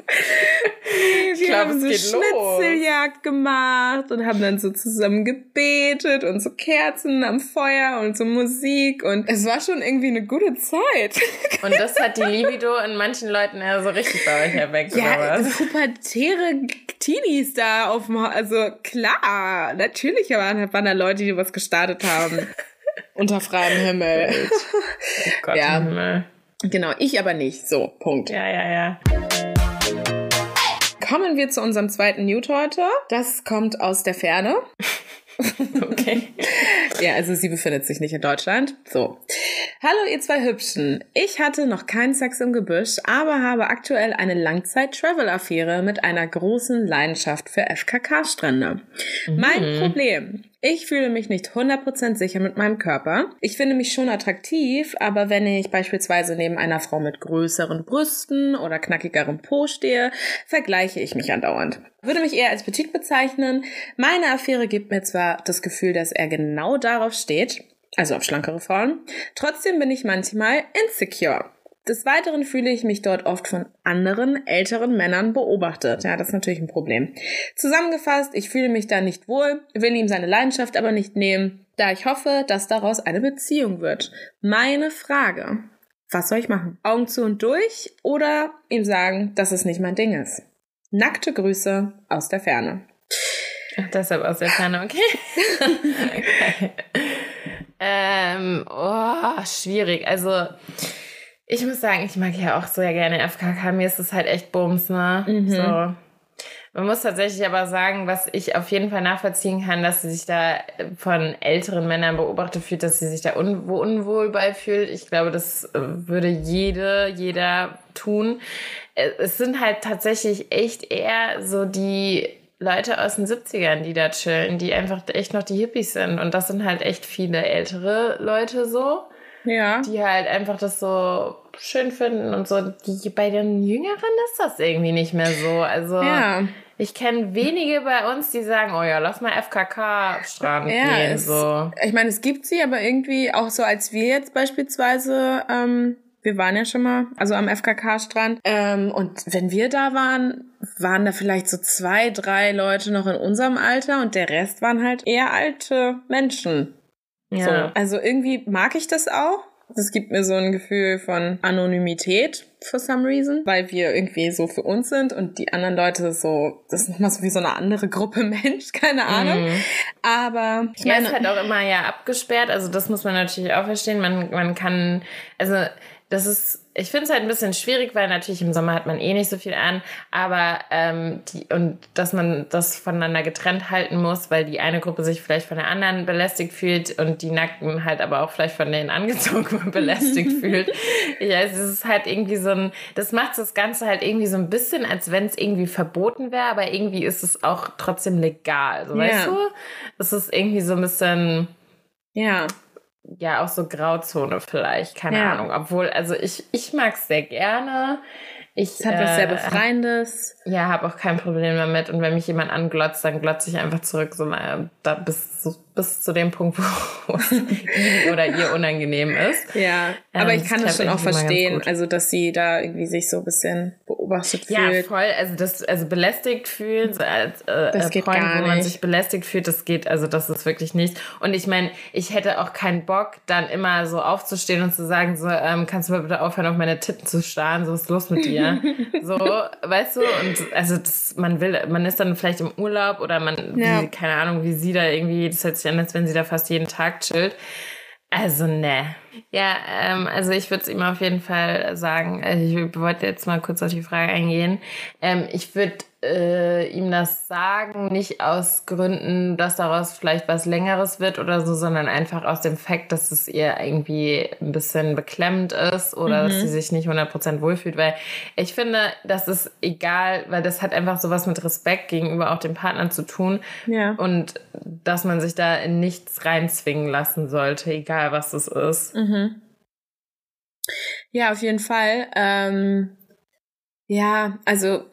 Wir glaub, haben so geht los. Schnitzeljagd gemacht und haben dann so zusammen gebetet und so Kerzen am Feuer und so Musik und es war schon irgendwie eine gute Zeit. (laughs) Und das hat die Libido in manchen Leuten ja so richtig bei euch erweckt, oder Ja, was? pubertäre Teenies da auf dem, also klar, natürlich waren, waren da Leute, die was gestartet haben. (laughs) Unter freiem Himmel. Gott Ja. im Himmel. genau, ich aber nicht. So, Punkt. Ja, ja, ja. Kommen wir zu unserem zweiten Newt heute. Das kommt aus der Ferne. (laughs) Okay. Ja, also sie befindet sich nicht in Deutschland. So. Hallo, ihr zwei Hübschen. Ich hatte noch keinen Sex im Gebüsch, aber habe aktuell eine Langzeit-Travel-Affäre mit einer großen Leidenschaft für FKK-Strände. Mhm. Mein Problem. Ich fühle mich nicht 100% sicher mit meinem Körper. Ich finde mich schon attraktiv, aber wenn ich beispielsweise neben einer Frau mit größeren Brüsten oder knackigerem Po stehe, vergleiche ich mich andauernd. Würde mich eher als petit bezeichnen. Meine Affäre gibt mir zwar das Gefühl, dass er genau darauf steht, also auf schlankere Frauen. Trotzdem bin ich manchmal insecure. Des Weiteren fühle ich mich dort oft von anderen, älteren Männern beobachtet. Ja, das ist natürlich ein Problem. Zusammengefasst, ich fühle mich da nicht wohl, will ihm seine Leidenschaft aber nicht nehmen, da ich hoffe, dass daraus eine Beziehung wird. Meine Frage. Was soll ich machen? Augen zu und durch oder ihm sagen, dass es nicht mein Ding ist? Nackte Grüße aus der Ferne. Ach, deshalb aus der Ferne, okay. (laughs) okay. Ähm, oh, schwierig. Also, ich muss sagen, ich mag ja auch sehr gerne FKK. Mir ist es halt echt Bums, ne? Mhm. So. Man muss tatsächlich aber sagen, was ich auf jeden Fall nachvollziehen kann, dass sie sich da von älteren Männern beobachtet fühlt, dass sie sich da un unwohl bei fühlt. Ich glaube, das äh, würde jede, jeder tun. Äh, es sind halt tatsächlich echt eher so die Leute aus den 70ern, die da chillen, die einfach echt noch die Hippies sind. Und das sind halt echt viele ältere Leute so. Ja. Die halt einfach das so schön finden und so. Die, bei den Jüngeren ist das irgendwie nicht mehr so. Also ja. ich kenne wenige bei uns, die sagen, oh ja, lass mal FKK-Strand ja, gehen. Es, so. Ich meine, es gibt sie, aber irgendwie auch so, als wir jetzt beispielsweise ähm, wir waren ja schon mal, also am FKK-Strand. Ähm, und wenn wir da waren, waren da vielleicht so zwei, drei Leute noch in unserem Alter und der Rest waren halt eher alte Menschen. Ja. So, also irgendwie mag ich das auch. Das gibt mir so ein Gefühl von Anonymität for some reason, weil wir irgendwie so für uns sind und die anderen Leute so, das ist nochmal so wie so eine andere Gruppe (laughs) Mensch, keine Ahnung. Mhm. Aber ich meine, ja, ist halt auch immer ja abgesperrt, also das muss man natürlich auch verstehen. Man, man kann, also das ist, ich finde es halt ein bisschen schwierig, weil natürlich im Sommer hat man eh nicht so viel an, aber ähm, die, und dass man das voneinander getrennt halten muss, weil die eine Gruppe sich vielleicht von der anderen belästigt fühlt und die Nackten halt aber auch vielleicht von denen angezogen (laughs) belästigt (laughs) fühlt. Ja, es ist halt irgendwie so ein, das macht das Ganze halt irgendwie so ein bisschen, als wenn es irgendwie verboten wäre, aber irgendwie ist es auch trotzdem legal. So, ja. weißt du? Es ist irgendwie so ein bisschen. Ja ja auch so Grauzone vielleicht, keine ja. Ahnung. Obwohl, also ich, ich mag es sehr gerne. Ich, es hat äh, was sehr Befreiendes. Ja, habe auch kein Problem damit. Und wenn mich jemand anglotzt, dann glotze ich einfach zurück, so naja, da bis, bis zu dem Punkt, (laughs) wo es ihm oder ihr unangenehm ist. Ja, aber ähm, ich kann das schon auch verstehen, also dass sie da irgendwie sich so ein bisschen beobachtet ja, fühlt. Ja, voll. Also das, also belästigt fühlen, so als äh, das geht Freund, gar nicht. wo man sich belästigt fühlt, das geht, also das ist wirklich nicht. Und ich meine, ich hätte auch keinen Bock, dann immer so aufzustehen und zu sagen, so, ähm, kannst du mal bitte aufhören, auf meine Titten zu starren, so was ist los mit dir? (laughs) so, weißt du? Und also das, man will, man ist dann vielleicht im Urlaub oder man, ja. wie, keine Ahnung, wie sie da irgendwie, das hört sich an, als wenn sie da fast jeden Tag chillt. Also, ne. Ja, ähm, also ich würde es ihm auf jeden Fall sagen. Also ich wollte jetzt mal kurz auf die Frage eingehen. Ähm, ich würde äh, ihm das sagen, nicht aus Gründen, dass daraus vielleicht was Längeres wird oder so, sondern einfach aus dem Fakt, dass es ihr irgendwie ein bisschen beklemmt ist oder mhm. dass sie sich nicht 100% wohlfühlt, weil ich finde, das ist egal, weil das hat einfach sowas mit Respekt gegenüber auch dem Partner zu tun ja. und dass man sich da in nichts reinzwingen lassen sollte, egal was es ist. Mhm. Ja, auf jeden Fall. Ähm, ja, also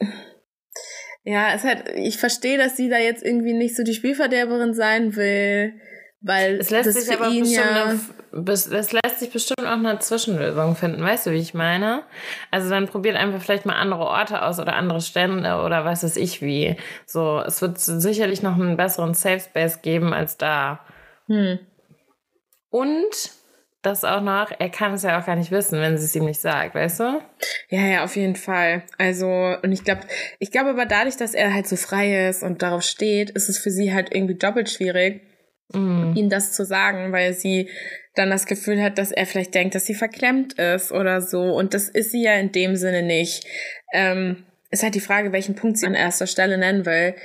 ja, es hat, ich verstehe, dass sie da jetzt irgendwie nicht so die Spielverderberin sein will, weil es lässt sich aber bestimmt ja es lässt sich bestimmt auch eine Zwischenlösung finden, weißt du, wie ich meine? Also dann probiert einfach vielleicht mal andere Orte aus oder andere Stände oder was weiß ich wie. So, es wird sicherlich noch einen besseren Safe Space geben als da. Hm. Und das auch noch, er kann es ja auch gar nicht wissen, wenn sie es ihm nicht sagt, weißt du? Ja, ja, auf jeden Fall. Also, und ich glaube, ich glaube aber dadurch, dass er halt so frei ist und darauf steht, ist es für sie halt irgendwie doppelt schwierig, mm. ihm das zu sagen, weil sie dann das Gefühl hat, dass er vielleicht denkt, dass sie verklemmt ist oder so. Und das ist sie ja in dem Sinne nicht. Ähm, ist halt die Frage, welchen Punkt sie an erster Stelle nennen will.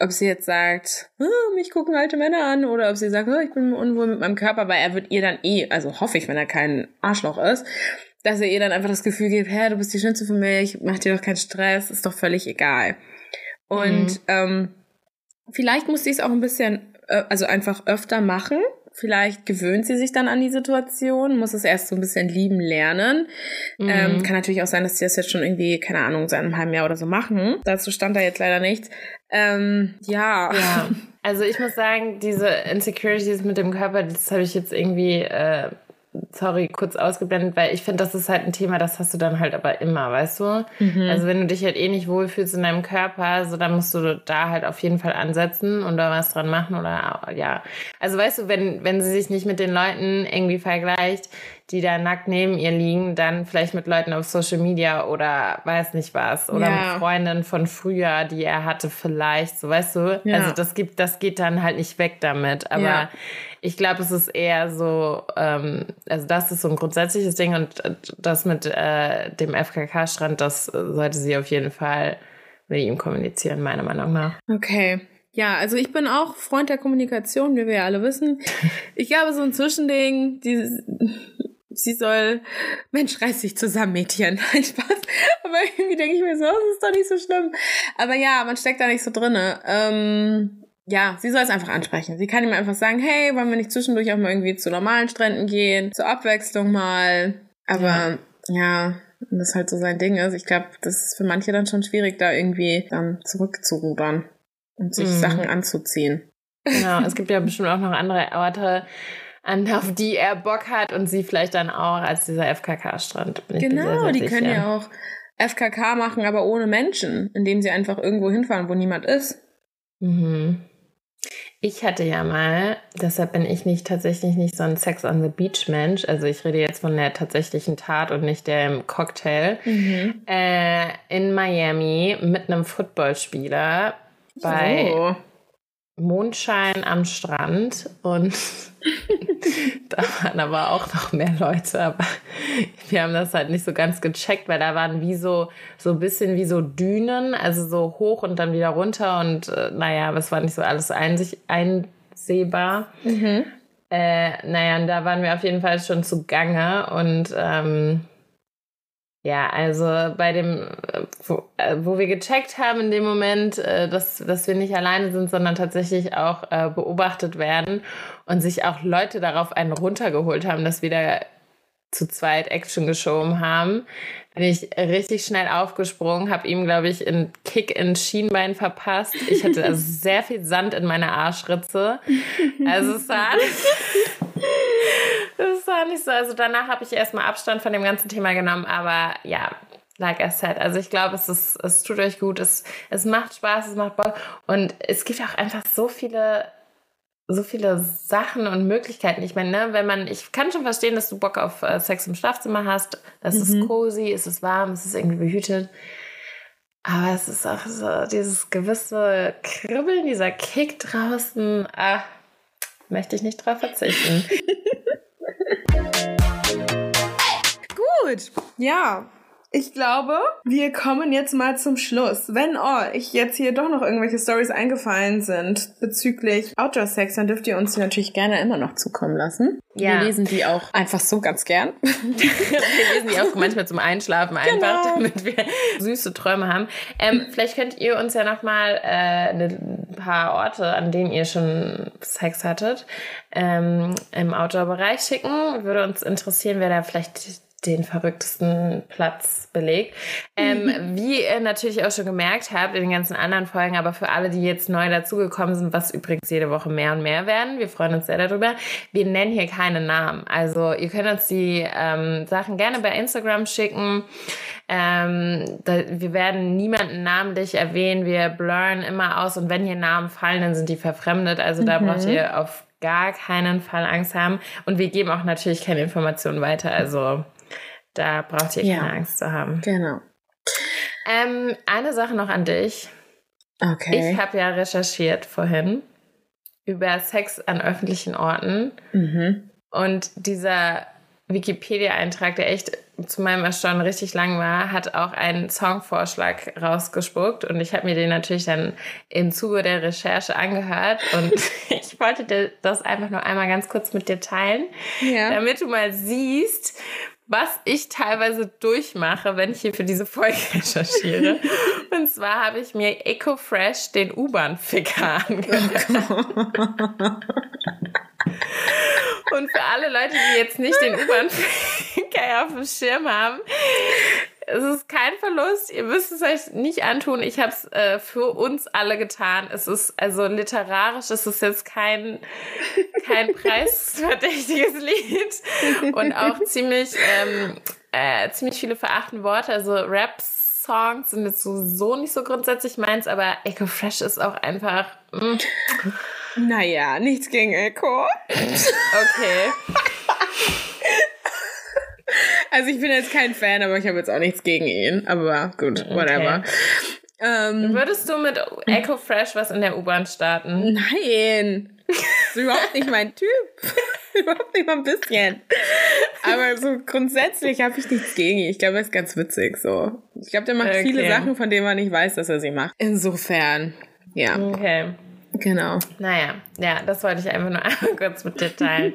Ob sie jetzt sagt, oh, mich gucken alte Männer an, oder ob sie sagt, oh, ich bin unwohl mit meinem Körper, weil er wird ihr dann eh, also hoffe ich, wenn er kein Arschloch ist, dass er ihr dann einfach das Gefühl gibt, hä, du bist die Schönste für mich, mach dir doch keinen Stress, ist doch völlig egal. Und mhm. ähm, vielleicht muss sie es auch ein bisschen, äh, also einfach öfter machen, Vielleicht gewöhnt sie sich dann an die Situation, muss es erst so ein bisschen lieben lernen. Mhm. Ähm, kann natürlich auch sein, dass sie das jetzt schon irgendwie, keine Ahnung, seit einem halben Jahr oder so machen. Dazu stand da jetzt leider nichts. Ähm, ja. ja. (laughs) Also ich muss sagen, diese Insecurities mit dem Körper, das habe ich jetzt irgendwie äh, sorry, kurz ausgeblendet, weil ich finde, das ist halt ein Thema, das hast du dann halt aber immer, weißt du? Mhm. Also wenn du dich halt eh nicht wohlfühlst in deinem Körper, so dann musst du da halt auf jeden Fall ansetzen und da was dran machen oder ja. Also weißt du, wenn, wenn sie sich nicht mit den Leuten irgendwie vergleicht, die da nackt neben ihr liegen, dann vielleicht mit Leuten auf Social Media oder weiß nicht was oder ja. mit Freundinnen von früher, die er hatte vielleicht, so weißt du? Ja. Also das gibt, das geht dann halt nicht weg damit, aber ja ich glaube, es ist eher so, ähm, also das ist so ein grundsätzliches Ding und das mit äh, dem FKK-Strand, das sollte sie auf jeden Fall mit ihm kommunizieren, meiner Meinung nach. Okay. Ja, also ich bin auch Freund der Kommunikation, wie wir ja alle wissen. (laughs) Ich glaube, so ein Zwischending, die, sie soll, Mensch, reiß dich zusammen, Mädchen. (laughs) Nein, Spaß. Aber irgendwie denke ich mir so, das ist doch nicht so schlimm. Aber ja, man steckt da nicht so drinne. Ähm, ja, sie soll es einfach ansprechen. Sie kann ihm einfach sagen, hey, wollen wir nicht zwischendurch auch mal irgendwie zu normalen Stränden gehen, zur Abwechslung mal. Aber ja, ja das halt so sein Ding ist. Ich glaube, das ist für manche dann schon schwierig, da irgendwie dann zurückzurudern und sich mhm. Sachen anzuziehen. Genau, es gibt ja bestimmt auch noch andere Orte, an, auf die er Bock hat und sie vielleicht dann auch als dieser FKK-Strand. Genau, die können ja auch FKK machen, aber ohne Menschen, indem sie einfach irgendwo hinfahren, wo niemand ist. Mhm. Ich hatte ja mal, deshalb bin ich nicht tatsächlich nicht so ein Sex on the Beach Mensch. Also ich rede jetzt von der tatsächlichen Tat und nicht dem Cocktail. Mhm. Äh, in Miami mit einem Footballspieler bei oh. Mondschein am Strand und (laughs) da waren aber auch noch mehr Leute, aber wir haben das halt nicht so ganz gecheckt, weil da waren wie so, so ein bisschen wie so Dünen, also so hoch und dann wieder runter und äh, naja, aber es war nicht so alles einsich, einsehbar. Mhm. Äh, naja, und da waren wir auf jeden Fall schon zu Gange und ähm, ja, also bei dem, wo, äh, wo, wir gecheckt haben in dem Moment, äh, dass, dass wir nicht alleine sind, sondern tatsächlich auch äh, beobachtet werden und sich auch Leute darauf einen runtergeholt haben, dass wir da zu zweit Action geschoben haben, bin ich richtig schnell aufgesprungen, habe ihm, glaube ich, einen Kick ins Schienbein verpasst. Ich hatte also (laughs) sehr viel Sand in meiner Arschritze. Also es war das war nicht so. Also danach habe ich erstmal Abstand von dem ganzen Thema genommen, aber ja, like I said. Also ich glaube, es, ist, es tut euch gut, es, es macht Spaß, es macht Bock. Und es gibt auch einfach so viele, so viele Sachen und Möglichkeiten. Ich meine, ne, wenn man, ich kann schon verstehen, dass du Bock auf äh, Sex im Schlafzimmer hast. Das mhm. ist cozy, es ist warm, es ist irgendwie behütet. Aber es ist auch so dieses gewisse Kribbeln, dieser Kick draußen. Ah, möchte ich nicht drauf verzichten. (laughs) Gut, ja. Ich glaube, wir kommen jetzt mal zum Schluss. Wenn euch jetzt hier doch noch irgendwelche Stories eingefallen sind bezüglich Outdoor-Sex, dann dürft ihr uns die natürlich gerne immer noch zukommen lassen. Ja. Wir lesen die auch einfach so ganz gern. (laughs) wir lesen die auch manchmal zum Einschlafen einfach, genau. damit wir süße Träume haben. Ähm, vielleicht könnt ihr uns ja noch mal äh, ein paar Orte, an denen ihr schon Sex hattet, ähm, im Outdoor-Bereich schicken. Würde uns interessieren, wer da vielleicht den verrücktesten Platz belegt. Ähm, mhm. Wie ihr natürlich auch schon gemerkt habt in den ganzen anderen Folgen, aber für alle, die jetzt neu dazugekommen sind, was übrigens jede Woche mehr und mehr werden, wir freuen uns sehr darüber, wir nennen hier keine Namen. Also ihr könnt uns die ähm, Sachen gerne bei Instagram schicken. Ähm, da, wir werden niemanden namentlich erwähnen, wir blurren immer aus und wenn hier Namen fallen, dann sind die verfremdet. Also da mhm. braucht ihr auf gar keinen Fall Angst haben. Und wir geben auch natürlich keine Informationen weiter. Also da braucht ihr keine Angst zu haben. Genau. Ähm, eine Sache noch an dich. Okay. Ich habe ja recherchiert vorhin über Sex an öffentlichen Orten. Mhm. Und dieser Wikipedia-Eintrag, der echt zu meinem Erstaunen richtig lang war, hat auch einen Songvorschlag rausgespuckt und ich habe mir den natürlich dann im Zuge der Recherche angehört und (laughs) ich wollte das einfach nur einmal ganz kurz mit dir teilen, ja. damit du mal siehst, was ich teilweise durchmache, wenn ich hier für diese Folge (laughs) recherchiere. Und zwar habe ich mir EcoFresh den U-Bahn-Ficker angehört. Und für alle Leute, die jetzt nicht den U-Bahn-Ficker auf dem Schirm haben, es ist kein Verlust. Ihr müsst es euch nicht antun. Ich habe es äh, für uns alle getan. Es ist also literarisch. Es ist jetzt kein kein (laughs) preisverdächtiges Lied und auch (laughs) ziemlich ähm, äh, ziemlich viele verachten Worte. Also Raps Songs sind jetzt so, so nicht so grundsätzlich meins, aber Echo Fresh ist auch einfach. Mm. Naja, nichts gegen Echo. (laughs) Okay. Also ich bin jetzt kein Fan, aber ich habe jetzt auch nichts gegen ihn. Aber gut, whatever. Okay. Ähm, Würdest du mit Echo Fresh was in der U-Bahn starten? Nein. Das ist überhaupt nicht mein Typ. (laughs) überhaupt nicht mal ein bisschen. Aber so grundsätzlich habe ich nichts gegen ihn. Ich glaube, er ist ganz witzig so. Ich glaube, der macht okay. viele Sachen, von denen man nicht weiß, dass er sie macht. Insofern, ja. Okay. Genau. Naja, ja, das wollte ich einfach nur (laughs) einmal kurz mit dir teilen.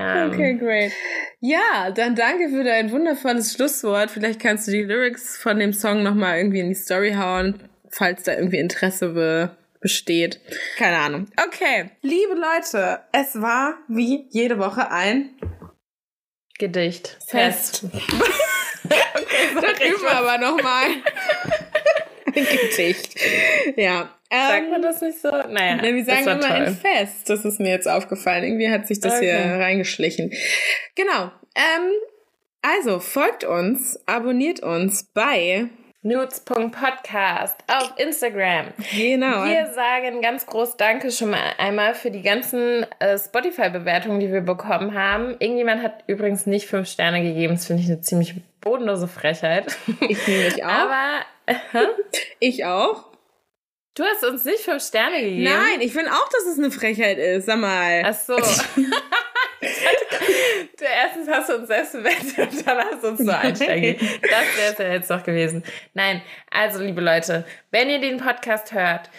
Ähm, okay, great. Ja, dann danke für dein wundervolles Schlusswort. Vielleicht kannst du die Lyrics von dem Song nochmal irgendwie in die Story hauen, falls da irgendwie Interesse be besteht. Keine Ahnung. Okay, liebe Leute, es war wie jede Woche ein Gedicht. Fest. (laughs) okay, (laughs) üben wir aber nochmal. ein (laughs) Gedicht. Ja, Sagt man ähm, das nicht so? Naja. Ne, wir sagen immer toll. ein Fest. Das ist mir jetzt aufgefallen. Irgendwie hat sich das okay. hier reingeschlichen. Genau. Ähm, also folgt uns, abonniert uns bei Nudes.podcast auf Instagram. Genau. Wir sagen ganz groß Danke schon mal einmal für die ganzen äh, Spotify-Bewertungen, die wir bekommen haben. Irgendjemand hat übrigens nicht fünf Sterne gegeben. Das finde ich eine ziemlich bodenlose Frechheit. Ich nämlich (laughs) auch. Aber (laughs) äh, ich auch. Du hast uns nicht fünf Sterne gegeben. Nein, ich finde auch, dass es eine Frechheit ist. Sag mal. Ach so. (laughs) du, erstens hast du uns selbst bewertet und dann hast du uns so einsteigen. Das wäre es ja jetzt doch gewesen. Nein, also liebe Leute, wenn ihr den Podcast hört,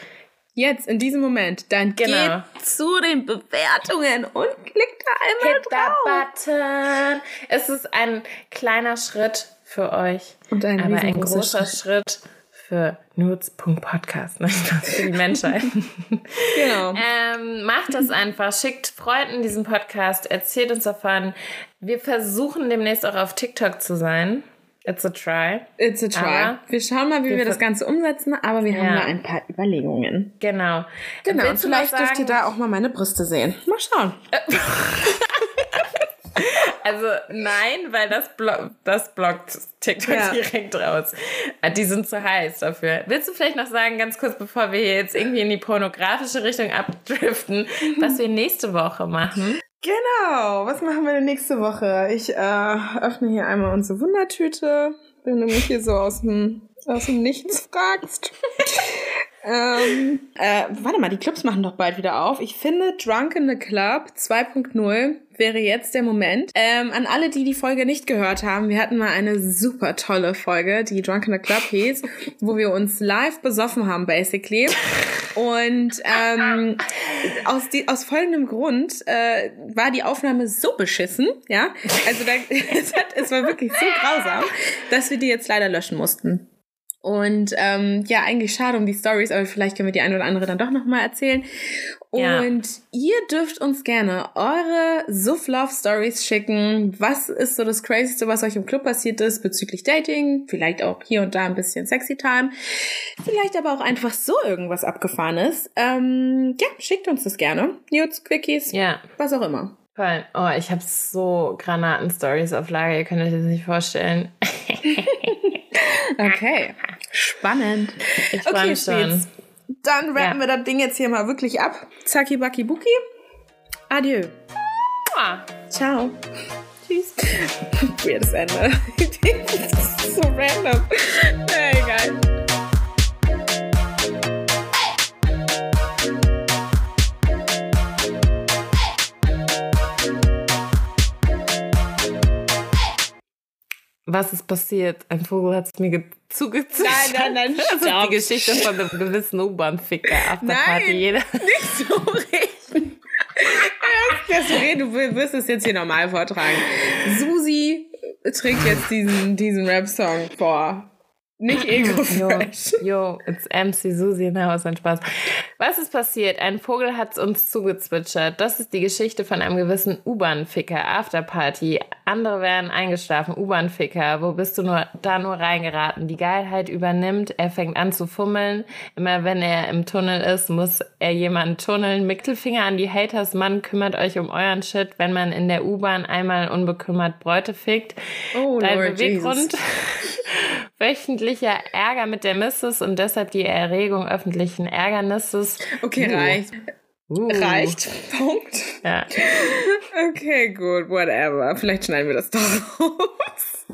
jetzt in diesem Moment, dann genau. geht zu den Bewertungen und klickt da einmal Hit drauf. Button. Es ist ein kleiner Schritt für euch, und ein aber ein großer Schritt, Schritt für Nudes.podcast, ne? für die Menschheit. (laughs) genau. Ähm, macht das einfach, schickt Freunden diesen Podcast, erzählt uns davon. Wir versuchen demnächst auch auf TikTok zu sein. It's a try. It's a try. Aber wir schauen mal, wie wir, wir das Ganze umsetzen, aber wir ja. haben da ein paar Überlegungen. Genau. Genau. Und vielleicht dürft ihr da auch mal meine Brüste sehen. Mal schauen. (laughs) Also nein, weil das, blo das blockt TikTok ja. direkt raus. Ah, die sind zu heiß dafür. Willst du vielleicht noch sagen, ganz kurz, bevor wir jetzt irgendwie in die pornografische Richtung abdriften, was wir nächste Woche machen? Genau, was machen wir denn nächste Woche? Ich äh, öffne hier einmal unsere Wundertüte, wenn du mich hier so aus dem, aus dem Nichts fragst. (laughs) ähm, äh, warte mal, die Clubs machen doch bald wieder auf. Ich finde Drunk in the Club 2.0 wäre jetzt der Moment. Ähm, an alle, die die Folge nicht gehört haben, wir hatten mal eine super tolle Folge, die Drunk in the Club hieß, (laughs) wo wir uns live besoffen haben, basically. Und ähm, aus, die, aus folgendem Grund äh, war die Aufnahme so beschissen, ja, also da, (laughs) es, hat, es war wirklich so grausam, dass wir die jetzt leider löschen mussten. Und ähm, ja, eigentlich schade um die Stories, aber vielleicht können wir die eine oder andere dann doch nochmal erzählen. Und ja. ihr dürft uns gerne eure Suff Love Stories schicken. Was ist so das Crazyste, was euch im Club passiert ist bezüglich Dating? Vielleicht auch hier und da ein bisschen Sexy Time. Vielleicht aber auch einfach so irgendwas abgefahrenes. Ähm, ja, schickt uns das gerne. Nudes, Quickies, ja. was auch immer. Voll. Oh, ich habe so Granaten-Stories auf Lager, ihr könnt euch das nicht vorstellen. (laughs) okay. Spannend. Ich freue okay, mich schon. Dann rappen ja. wir das Ding jetzt hier mal wirklich ab. Zacki backi buki. Adieu. Ah. Ciao. Tschüss. (laughs) Weirdes Ende. (laughs) das ist so random. Na, egal. Was ist passiert? Ein Vogel hat es mir zugezwitschert. Nein, nein, nein, (laughs) Das ist die Geschichte von einem gewissen U-Bahn-Ficker. Nein, Jeder. (laughs) nicht so reden. Desiree, (laughs) du wirst es jetzt hier normal vortragen. Susi trägt jetzt diesen, diesen Rap-Song vor. Nicht (laughs) Ego-Fresh. Yo, yo, it's MC Susi, na, was ein Spaß. Was ist passiert? Ein Vogel hat uns zugezwitschert. Das ist die Geschichte von einem gewissen U-Bahn-Ficker, Afterparty. Andere werden eingeschlafen, U-Bahn-Ficker. Wo bist du nur, da nur reingeraten? Die Geilheit übernimmt, er fängt an zu fummeln. Immer wenn er im Tunnel ist, muss er jemanden tunneln. Mittelfinger an die Haters, Mann, kümmert euch um euren Shit, wenn man in der U-Bahn einmal unbekümmert Bräute fickt. Oh, Dein Lord Beweggrund, Jesus. (laughs) wöchentlicher Ärger mit der Missus und deshalb die Erregung öffentlichen Ärgernisses. Okay, Uh. reicht. Uh. Reicht. Punkt. Ja. (laughs) Okay, gut, whatever. Vielleicht schneiden wir das doch raus.